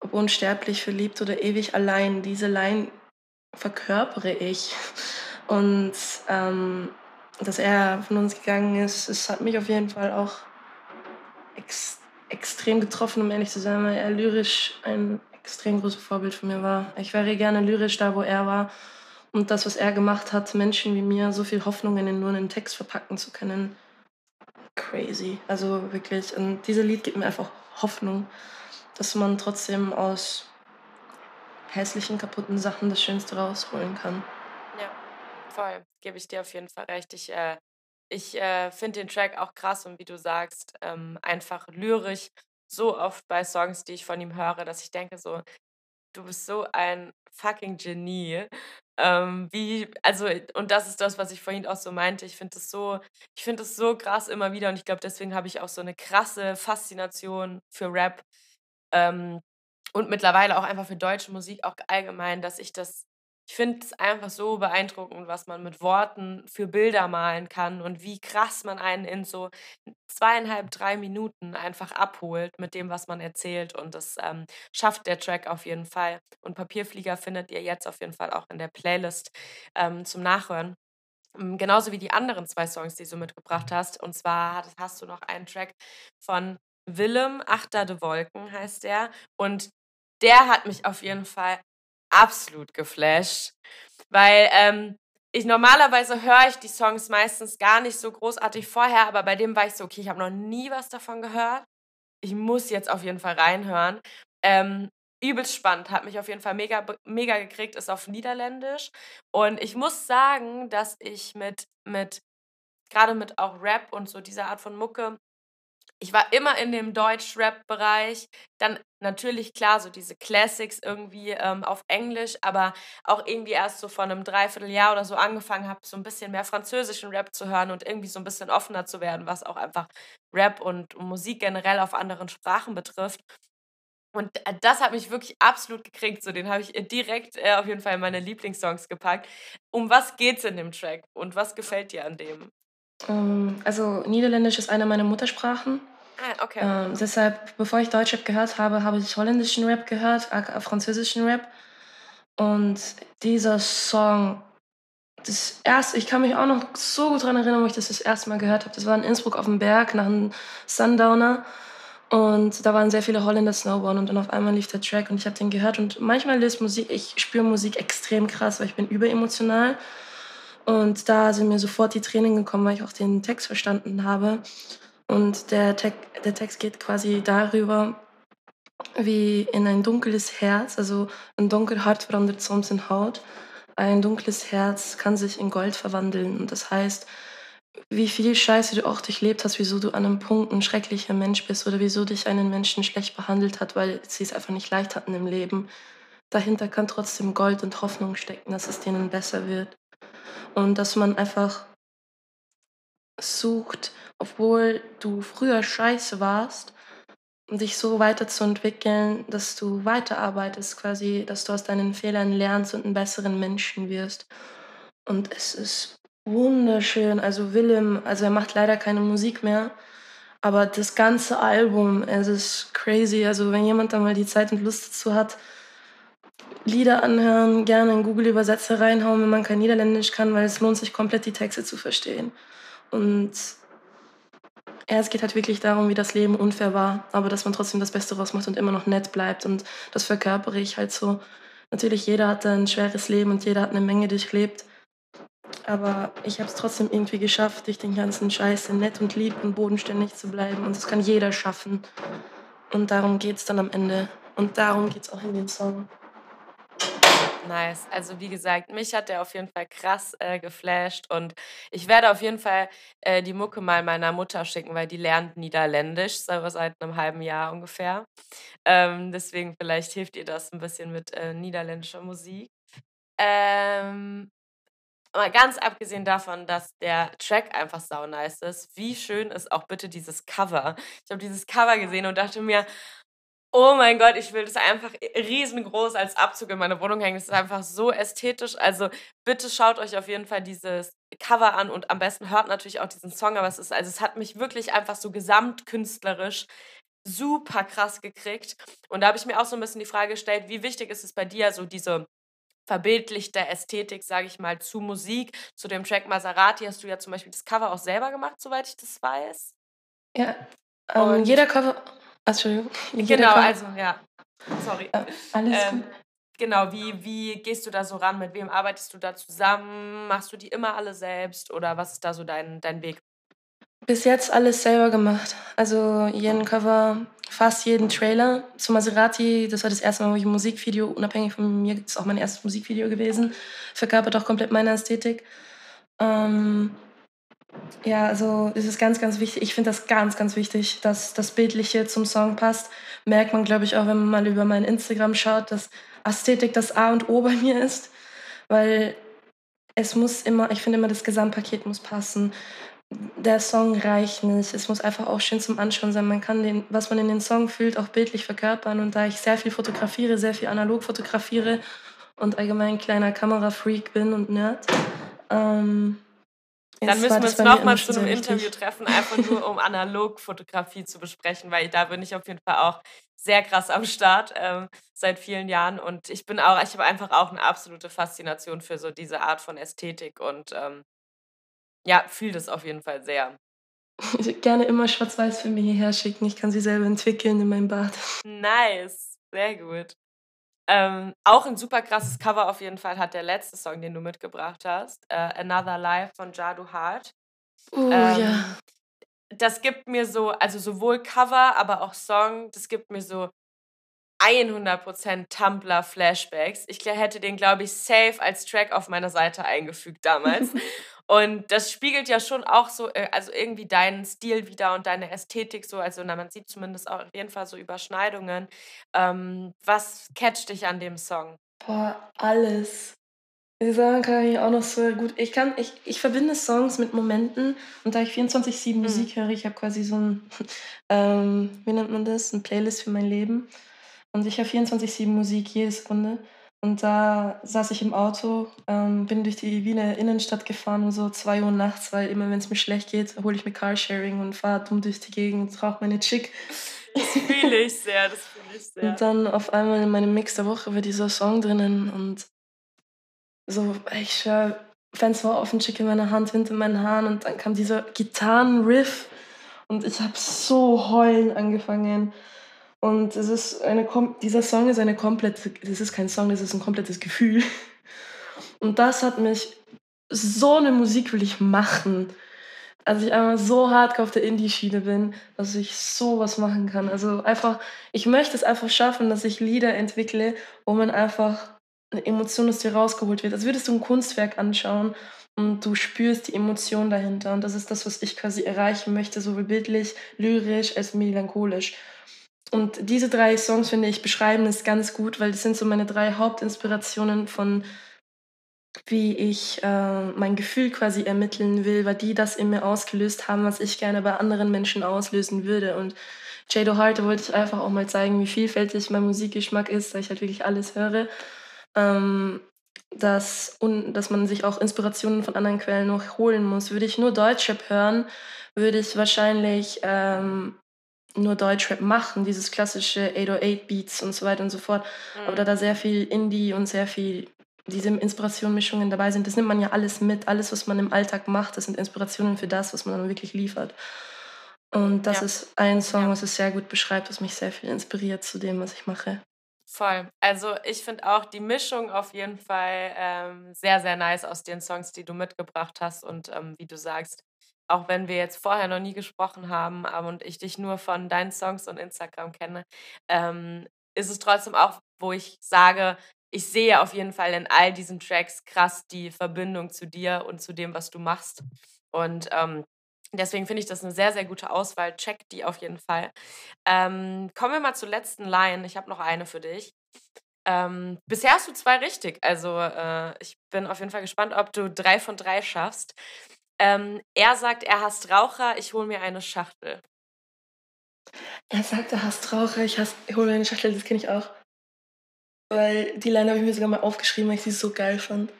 Ob unsterblich, verliebt oder ewig allein. Diese Line verkörpere ich. Und ähm, dass er von uns gegangen ist, es hat mich auf jeden Fall auch ex extrem getroffen, um ehrlich zu sein, weil er lyrisch ein extrem großes Vorbild für mir war. Ich wäre gerne lyrisch da, wo er war und das, was er gemacht hat, Menschen wie mir so viel Hoffnung in nur einen Text verpacken zu können, crazy. Also wirklich. Und dieses Lied gibt mir einfach Hoffnung, dass man trotzdem aus hässlichen, kaputten Sachen das Schönste rausholen kann. Ja, voll. Gebe ich dir auf jeden Fall recht. Ich, äh, ich äh, finde den Track auch krass und wie du sagst, ähm, einfach lyrisch so oft bei Songs, die ich von ihm höre, dass ich denke so, du bist so ein fucking Genie. Ähm, wie, also, und das ist das, was ich vorhin auch so meinte. Ich finde es so, ich finde es so krass immer wieder und ich glaube, deswegen habe ich auch so eine krasse Faszination für Rap ähm, und mittlerweile auch einfach für deutsche Musik auch allgemein, dass ich das ich finde es einfach so beeindruckend, was man mit Worten für Bilder malen kann und wie krass man einen in so zweieinhalb, drei Minuten einfach abholt mit dem, was man erzählt. Und das ähm, schafft der Track auf jeden Fall. Und Papierflieger findet ihr jetzt auf jeden Fall auch in der Playlist ähm, zum Nachhören. Ähm, genauso wie die anderen zwei Songs, die du mitgebracht hast. Und zwar hast du noch einen Track von Willem, Achter de Wolken heißt der. Und der hat mich auf jeden Fall absolut geflasht, weil ähm, ich normalerweise höre ich die Songs meistens gar nicht so großartig vorher, aber bei dem war ich so, okay, ich habe noch nie was davon gehört. Ich muss jetzt auf jeden Fall reinhören. Ähm, übelst spannend, hat mich auf jeden Fall mega, mega gekriegt, ist auf Niederländisch. Und ich muss sagen, dass ich mit, mit gerade mit auch Rap und so dieser Art von Mucke ich war immer in dem Deutsch-Rap-Bereich. Dann natürlich klar, so diese Classics irgendwie ähm, auf Englisch, aber auch irgendwie erst so vor einem Dreivierteljahr oder so angefangen habe, so ein bisschen mehr französischen Rap zu hören und irgendwie so ein bisschen offener zu werden, was auch einfach Rap und Musik generell auf anderen Sprachen betrifft. Und äh, das hat mich wirklich absolut gekriegt. So, den habe ich direkt äh, auf jeden Fall in meine Lieblingssongs gepackt. Um was geht's in dem Track und was gefällt dir an dem? Ähm, also Niederländisch ist eine meiner Muttersprachen. Ah, okay. Ähm, deshalb, bevor ich Deutschrap gehört habe, habe ich holländischen Rap gehört, französischen Rap. Und dieser Song, das erste, ich kann mich auch noch so gut daran erinnern, wo ich das das erste Mal gehört habe. Das war in Innsbruck auf dem Berg nach einem Sundowner. Und da waren sehr viele Holländer Snowboarden und dann auf einmal lief der Track und ich habe den gehört. Und manchmal löst Musik, ich spüre Musik extrem krass, weil ich bin überemotional. Und da sind mir sofort die Tränen gekommen, weil ich auch den Text verstanden habe. Und der, Te der Text geht quasi darüber, wie in ein dunkles Herz, also ein dunkel Hart verwandelt soms in Haut. Ein dunkles Herz kann sich in Gold verwandeln. Und das heißt, wie viel Scheiße du auch durchlebt hast, wieso du an einem Punkt ein schrecklicher Mensch bist oder wieso dich einen Menschen schlecht behandelt hat, weil sie es einfach nicht leicht hatten im Leben. Dahinter kann trotzdem Gold und Hoffnung stecken, dass es denen besser wird. Und dass man einfach sucht, obwohl du früher scheiße warst, dich so weiterzuentwickeln, dass du weiterarbeitest, quasi, dass du aus deinen Fehlern lernst und einen besseren Menschen wirst. Und es ist wunderschön. Also Willem, also er macht leider keine Musik mehr, aber das ganze Album, es ist crazy. Also wenn jemand da mal die Zeit und Lust dazu hat, Lieder anhören, gerne einen Google-Übersetzer reinhauen, wenn man kein Niederländisch kann, weil es lohnt sich komplett die Texte zu verstehen. Und ja, es geht halt wirklich darum, wie das Leben unfair war, aber dass man trotzdem das Beste rausmacht und immer noch nett bleibt. Und das verkörpere ich halt so. Natürlich, jeder hat ein schweres Leben und jeder hat eine Menge durchlebt. Aber ich habe es trotzdem irgendwie geschafft, durch den ganzen Scheiß nett und lieb und bodenständig zu bleiben. Und das kann jeder schaffen. Und darum geht es dann am Ende. Und darum geht es auch in dem Song. Nice. Also wie gesagt, mich hat der auf jeden Fall krass äh, geflasht und ich werde auf jeden Fall äh, die Mucke mal meiner Mutter schicken, weil die lernt Niederländisch seit, seit einem halben Jahr ungefähr. Ähm, deswegen vielleicht hilft ihr das ein bisschen mit äh, niederländischer Musik. Ähm, mal ganz abgesehen davon, dass der Track einfach sau nice ist, wie schön ist auch bitte dieses Cover. Ich habe dieses Cover gesehen und dachte mir, Oh mein Gott, ich will das einfach riesengroß als Abzug in meine Wohnung hängen. Das ist einfach so ästhetisch. Also bitte schaut euch auf jeden Fall dieses Cover an und am besten hört natürlich auch diesen Song. Aber es ist, also es hat mich wirklich einfach so gesamtkünstlerisch super krass gekriegt. Und da habe ich mir auch so ein bisschen die Frage gestellt, wie wichtig ist es bei dir, so diese verbildlichte Ästhetik, sage ich mal, zu Musik, zu dem Track Maserati hast du ja zum Beispiel das Cover auch selber gemacht, soweit ich das weiß. Ja, ähm, jeder Cover, Entschuldigung. Genau, also ja. Sorry. Äh, alles ähm, gut. Genau, wie, wie gehst du da so ran? Mit wem arbeitest du da zusammen? Machst du die immer alle selbst oder was ist da so dein, dein Weg? Bis jetzt alles selber gemacht. Also jeden Cover, fast jeden Trailer. Zu Maserati, das war das erste Mal, wo ich ein Musikvideo, unabhängig von mir, das ist auch mein erstes Musikvideo gewesen, verkörpert auch komplett meine Ästhetik. Ähm, ja, also es ist ganz, ganz wichtig. Ich finde das ganz, ganz wichtig, dass das Bildliche zum Song passt. Merkt man, glaube ich, auch, wenn man mal über mein Instagram schaut, dass Ästhetik das A und O bei mir ist. Weil es muss immer, ich finde immer, das Gesamtpaket muss passen. Der Song reicht nicht. Es muss einfach auch schön zum Anschauen sein. Man kann den, was man in den Song fühlt, auch bildlich verkörpern. Und da ich sehr viel fotografiere, sehr viel analog fotografiere und allgemein ein kleiner Kamerafreak bin und Nerd, ähm, dann müssen wir uns nochmal zu einem Interview treffen, einfach nur um Analogfotografie zu besprechen, weil da bin ich auf jeden Fall auch sehr krass am Start ähm, seit vielen Jahren und ich bin auch, ich habe einfach auch eine absolute Faszination für so diese Art von Ästhetik und ähm, ja, fühle das auf jeden Fall sehr. Ich würde gerne immer Schwarz-Weiß-Filme hierher schicken. Ich kann sie selber entwickeln in meinem Bad. Nice, sehr gut. Ähm, auch ein super krasses Cover auf jeden Fall hat der letzte Song, den du mitgebracht hast. Äh, Another Life von Jadu Hart. Oh ähm, ja. Das gibt mir so, also sowohl Cover, aber auch Song, das gibt mir so 100% Tumblr-Flashbacks. Ich hätte den, glaube ich, safe als Track auf meiner Seite eingefügt damals. Und das spiegelt ja schon auch so, äh, also irgendwie deinen Stil wieder und deine Ästhetik so. Also na, man sieht zumindest auch auf jeden Fall so Überschneidungen. Ähm, was catcht dich an dem Song? Boah, alles. Ich sagen kann ich auch noch so gut. Ich kann, ich, ich verbinde Songs mit Momenten und da ich 24-7 mhm. Musik höre, ich habe quasi so ein, ähm, wie nennt man das? Ein Playlist für mein Leben. Und ich höre 24-7 Musik jede Sekunde. Und da saß ich im Auto, ähm, bin durch die Wiener Innenstadt gefahren um so 2 Uhr nachts, weil immer wenn es mir schlecht geht, hole ich mir Carsharing und fahre dumm durch die Gegend, rauche meine Chick. Das fühle ich sehr, das fühle ich sehr. Und dann auf einmal in meinem Mix der Woche war dieser Song drinnen und so, ich schwör, Fenster war offen, Chick in meiner Hand, Wind in meinen Haaren und dann kam dieser Gitarrenriff und ich habe so heulen angefangen. Und es ist eine, dieser Song ist eine komplette, das ist kein Song, das ist ein komplettes Gefühl. Und das hat mich, so eine Musik will ich machen. Also ich einmal so hart auf der Indie-Schiene bin, dass ich sowas machen kann. Also einfach, ich möchte es einfach schaffen, dass ich Lieder entwickle, wo man einfach eine Emotion aus dir rausgeholt wird. Als würdest du ein Kunstwerk anschauen und du spürst die Emotion dahinter. Und das ist das, was ich quasi erreichen möchte, sowohl bildlich, lyrisch als melancholisch. Und diese drei Songs, finde ich, beschreiben es ganz gut, weil das sind so meine drei Hauptinspirationen von, wie ich äh, mein Gefühl quasi ermitteln will, weil die das in mir ausgelöst haben, was ich gerne bei anderen Menschen auslösen würde. Und Jado Hart wollte ich einfach auch mal zeigen, wie vielfältig mein Musikgeschmack ist, da ich halt wirklich alles höre. Ähm, dass, und, dass man sich auch Inspirationen von anderen Quellen noch holen muss. Würde ich nur Deutschrap hören, würde ich wahrscheinlich ähm, nur Deutschrap machen, dieses klassische 808-Beats und so weiter und so fort. Mhm. Aber da da sehr viel Indie und sehr viel diese Inspirationmischungen dabei sind, das nimmt man ja alles mit. Alles, was man im Alltag macht, das sind Inspirationen für das, was man dann wirklich liefert. Und das ja. ist ein Song, ja. was es sehr gut beschreibt, was mich sehr viel inspiriert zu dem, was ich mache. Voll. Also ich finde auch die Mischung auf jeden Fall ähm, sehr, sehr nice aus den Songs, die du mitgebracht hast. Und ähm, wie du sagst, auch wenn wir jetzt vorher noch nie gesprochen haben ähm, und ich dich nur von deinen Songs und Instagram kenne, ähm, ist es trotzdem auch, wo ich sage, ich sehe auf jeden Fall in all diesen Tracks krass die Verbindung zu dir und zu dem, was du machst. Und ähm, deswegen finde ich das eine sehr, sehr gute Auswahl. Check die auf jeden Fall. Ähm, kommen wir mal zur letzten Line. Ich habe noch eine für dich. Ähm, bisher hast du zwei richtig. Also äh, ich bin auf jeden Fall gespannt, ob du drei von drei schaffst. Ähm, er sagt, er hasst Raucher, ich hole mir eine Schachtel. Er sagt, er hasst Raucher, ich, ich hole mir eine Schachtel, das kenne ich auch. Weil die Line habe ich mir sogar mal aufgeschrieben, weil ich sie so geil fand.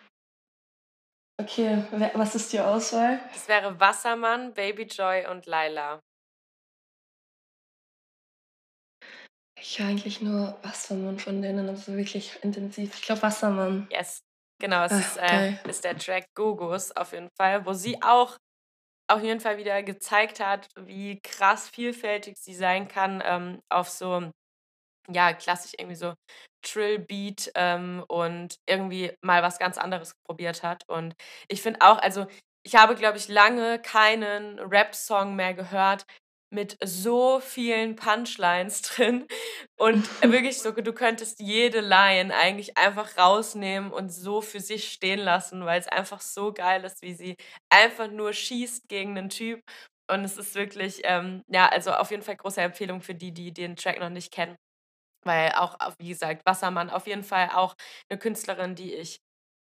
Okay, was ist die Auswahl? Das wäre Wassermann, Baby Joy und Laila. Ich höre eigentlich nur Wassermann von denen, also wirklich intensiv. Ich glaube Wassermann. Yes. Genau, es Ach, ist, äh, ist, der Track Gogos auf jeden Fall, wo sie auch auf jeden Fall wieder gezeigt hat, wie krass vielfältig sie sein kann ähm, auf so, ja, klassisch irgendwie so Trill-Beat ähm, und irgendwie mal was ganz anderes probiert hat. Und ich finde auch, also ich habe, glaube ich, lange keinen Rap-Song mehr gehört, mit so vielen Punchlines drin und wirklich so, du könntest jede Line eigentlich einfach rausnehmen und so für sich stehen lassen, weil es einfach so geil ist, wie sie einfach nur schießt gegen einen Typ und es ist wirklich, ähm, ja, also auf jeden Fall große Empfehlung für die, die den Track noch nicht kennen. Weil auch, wie gesagt, Wassermann auf jeden Fall auch eine Künstlerin, die ich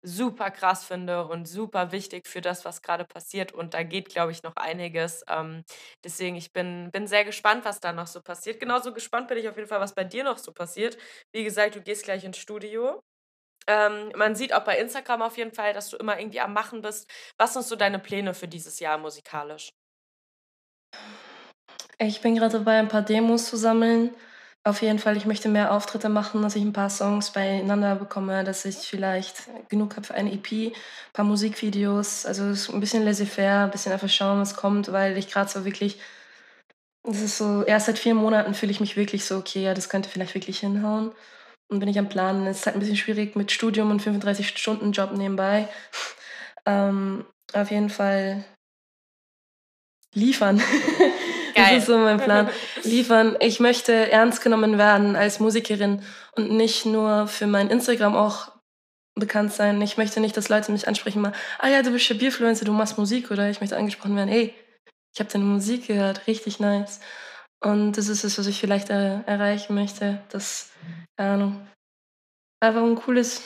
super krass finde und super wichtig für das, was gerade passiert. Und da geht, glaube ich, noch einiges. Ähm, deswegen, ich bin, bin sehr gespannt, was da noch so passiert. Genauso gespannt bin ich auf jeden Fall, was bei dir noch so passiert. Wie gesagt, du gehst gleich ins Studio. Ähm, man sieht auch bei Instagram auf jeden Fall, dass du immer irgendwie am Machen bist. Was sind so deine Pläne für dieses Jahr musikalisch? Ich bin gerade dabei, ein paar Demos zu sammeln. Auf jeden Fall, ich möchte mehr Auftritte machen, dass ich ein paar Songs beieinander bekomme, dass ich vielleicht genug habe für eine EP, ein paar Musikvideos, also ein bisschen laissez-faire, ein bisschen einfach schauen, was kommt, weil ich gerade so wirklich, das ist so, erst seit vier Monaten fühle ich mich wirklich so, okay, ja, das könnte vielleicht wirklich hinhauen. Und bin ich am Planen. Es ist halt ein bisschen schwierig mit Studium und 35-Stunden-Job nebenbei. ähm, auf jeden Fall liefern. Geil. Das ist so mein Plan. Liefern. Ich möchte ernst genommen werden als Musikerin und nicht nur für mein Instagram auch bekannt sein. Ich möchte nicht, dass Leute mich ansprechen, mal, ah ja, du bist ja Bierfluencer, du machst Musik, oder ich möchte angesprochen werden, hey, ich habe deine Musik gehört, richtig nice. Und das ist es, was ich vielleicht er erreichen möchte, dass, keine Ahnung, einfach ein cooles,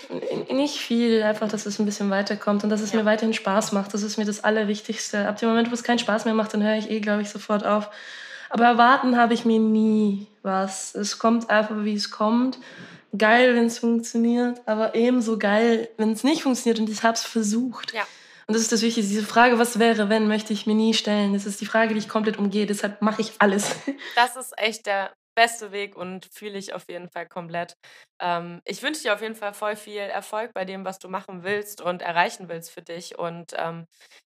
nicht viel, einfach, dass es ein bisschen weiterkommt und dass es ja. mir weiterhin Spaß macht. Das ist mir das Allerwichtigste. Ab dem Moment, wo es keinen Spaß mehr macht, dann höre ich eh, glaube ich, sofort auf. Aber erwarten habe ich mir nie was. Es kommt einfach, wie es kommt. geil, wenn es funktioniert, aber ebenso geil, wenn es nicht funktioniert und ich habe es versucht. Ja. Und das ist das Wichtige. Diese Frage, was wäre, wenn, möchte ich mir nie stellen. Das ist die Frage, die ich komplett umgehe. Deshalb mache ich alles. Das ist echt der beste Weg und fühle ich auf jeden Fall komplett. Ähm, ich wünsche dir auf jeden Fall voll viel Erfolg bei dem, was du machen willst und erreichen willst für dich. Und ähm,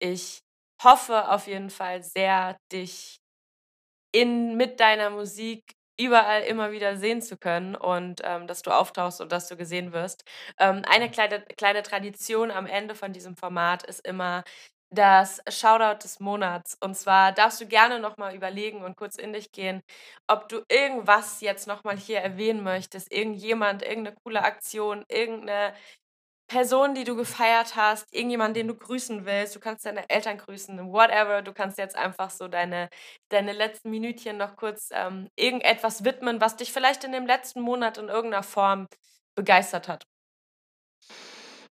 ich hoffe auf jeden Fall sehr, dich in, mit deiner Musik überall immer wieder sehen zu können und ähm, dass du auftauchst und dass du gesehen wirst. Ähm, eine kleine, kleine Tradition am Ende von diesem Format ist immer das Shoutout des Monats. Und zwar darfst du gerne nochmal überlegen und kurz in dich gehen, ob du irgendwas jetzt nochmal hier erwähnen möchtest. Irgendjemand, irgendeine coole Aktion, irgendeine Person, die du gefeiert hast, irgendjemand, den du grüßen willst, du kannst deine Eltern grüßen, whatever, du kannst jetzt einfach so deine, deine letzten Minütchen noch kurz ähm, irgendetwas widmen, was dich vielleicht in dem letzten Monat in irgendeiner Form begeistert hat.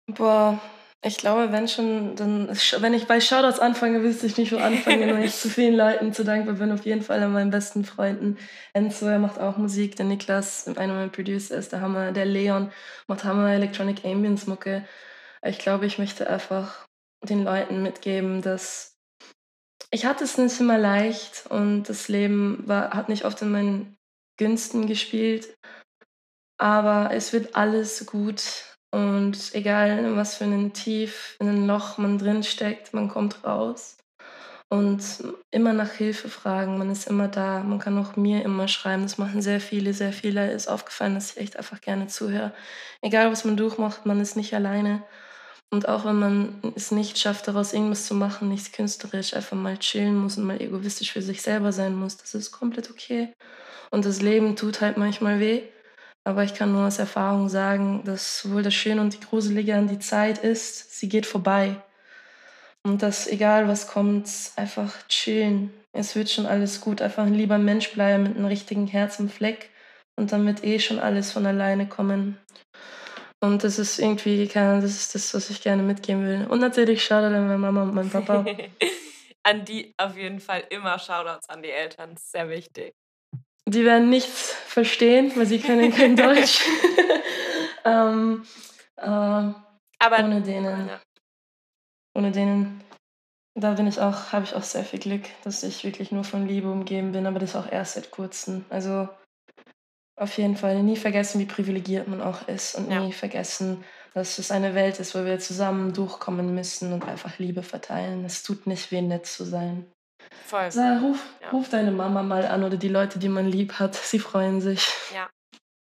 Boah, ich glaube, wenn schon, dann, wenn ich bei Shoutouts anfange, wüsste ich nicht, wo anfangen, weil ich zu vielen Leuten zu dankbar bin. Auf jeden Fall an meinen besten Freunden. Enzo, er macht auch Musik. Der Niklas, einer meiner Producer, ist der Hammer. Der Leon macht Hammer Electronic Ambience Mucke. Ich glaube, ich möchte einfach den Leuten mitgeben, dass ich hatte es nicht immer leicht und das Leben war, hat nicht oft in meinen Günsten gespielt. Aber es wird alles gut und egal, in was für ein Tief, in ein Loch man drin steckt, man kommt raus. Und immer nach Hilfe fragen, man ist immer da. Man kann auch mir immer schreiben. Das machen sehr viele, sehr viele. Ist aufgefallen, dass ich echt einfach gerne zuhöre. Egal, was man durchmacht, man ist nicht alleine. Und auch wenn man es nicht schafft, daraus irgendwas zu machen, nichts künstlerisch, einfach mal chillen muss und mal egoistisch für sich selber sein muss, das ist komplett okay. Und das Leben tut halt manchmal weh. Aber ich kann nur aus Erfahrung sagen, dass sowohl das Schöne und die Gruselige an die Zeit ist, sie geht vorbei. Und dass egal was kommt, einfach chillen. Es wird schon alles gut. Einfach ein lieber Mensch bleiben mit einem richtigen Herz im Fleck. Und dann wird eh schon alles von alleine kommen. Und das ist irgendwie, das ist das, was ich gerne mitgeben will. Und natürlich Shoutout an meine Mama und meinen Papa. an die auf jeden Fall immer Shoutouts an die Eltern. Sehr wichtig. Die werden nichts verstehen, weil sie können kein Deutsch. ähm, äh, Aber ohne denen, ja. ohne denen, da bin ich auch, habe ich auch sehr viel Glück, dass ich wirklich nur von Liebe umgeben bin, aber das auch erst seit kurzem. Also auf jeden Fall nie vergessen, wie privilegiert man auch ist und ja. nie vergessen, dass es eine Welt ist, wo wir zusammen durchkommen müssen und einfach Liebe verteilen. Es tut nicht weh, nett zu sein. Voll. Sag, ruf, ja. ruf deine Mama mal an oder die Leute, die man lieb hat. Sie freuen sich. Ja.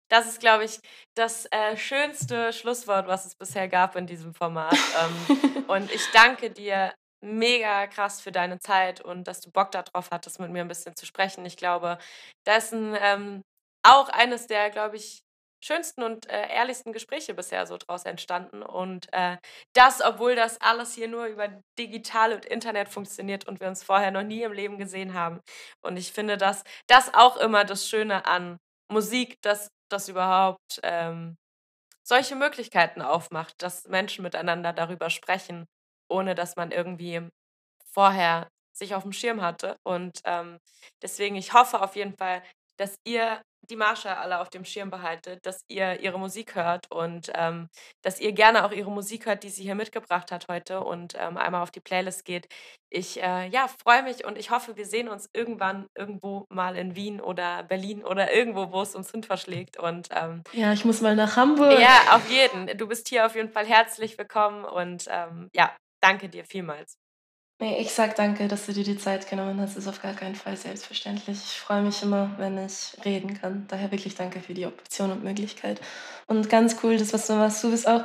Das ist, glaube ich, das äh, schönste Schlusswort, was es bisher gab in diesem Format. ähm, und ich danke dir mega krass für deine Zeit und dass du Bock darauf hattest, mit mir ein bisschen zu sprechen. Ich glaube, das ist ein, ähm, auch eines der, glaube ich, schönsten und äh, ehrlichsten Gespräche bisher so draus entstanden. Und äh, das, obwohl das alles hier nur über digital und Internet funktioniert und wir uns vorher noch nie im Leben gesehen haben. Und ich finde, dass das auch immer das Schöne an Musik, dass das überhaupt ähm, solche Möglichkeiten aufmacht, dass Menschen miteinander darüber sprechen, ohne dass man irgendwie vorher sich auf dem Schirm hatte. Und ähm, deswegen, ich hoffe auf jeden Fall, dass ihr die Marsha alle auf dem Schirm behaltet, dass ihr ihre Musik hört und ähm, dass ihr gerne auch ihre Musik hört, die sie hier mitgebracht hat heute und ähm, einmal auf die Playlist geht. Ich äh, ja, freue mich und ich hoffe, wir sehen uns irgendwann irgendwo mal in Wien oder Berlin oder irgendwo, wo es uns hin verschlägt. Und, ähm, ja, ich muss mal nach Hamburg. Ja, auf jeden. Du bist hier auf jeden Fall herzlich willkommen und ähm, ja, danke dir vielmals. Nee, ich sag danke, dass du dir die Zeit genommen hast. Ist auf gar keinen Fall selbstverständlich. Ich freue mich immer, wenn ich reden kann. Daher wirklich danke für die Option und Möglichkeit. Und ganz cool, das, was du machst. Du bist auch,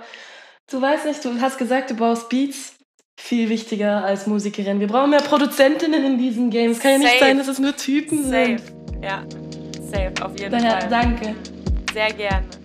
du weißt nicht, du hast gesagt, du baust Beats. Viel wichtiger als Musikerin. Wir brauchen mehr Produzentinnen in diesen Games. Kann ja nicht sein, dass es nur Typen Safe. sind. Ja, safe, auf jeden Daher Fall. danke. Sehr gerne.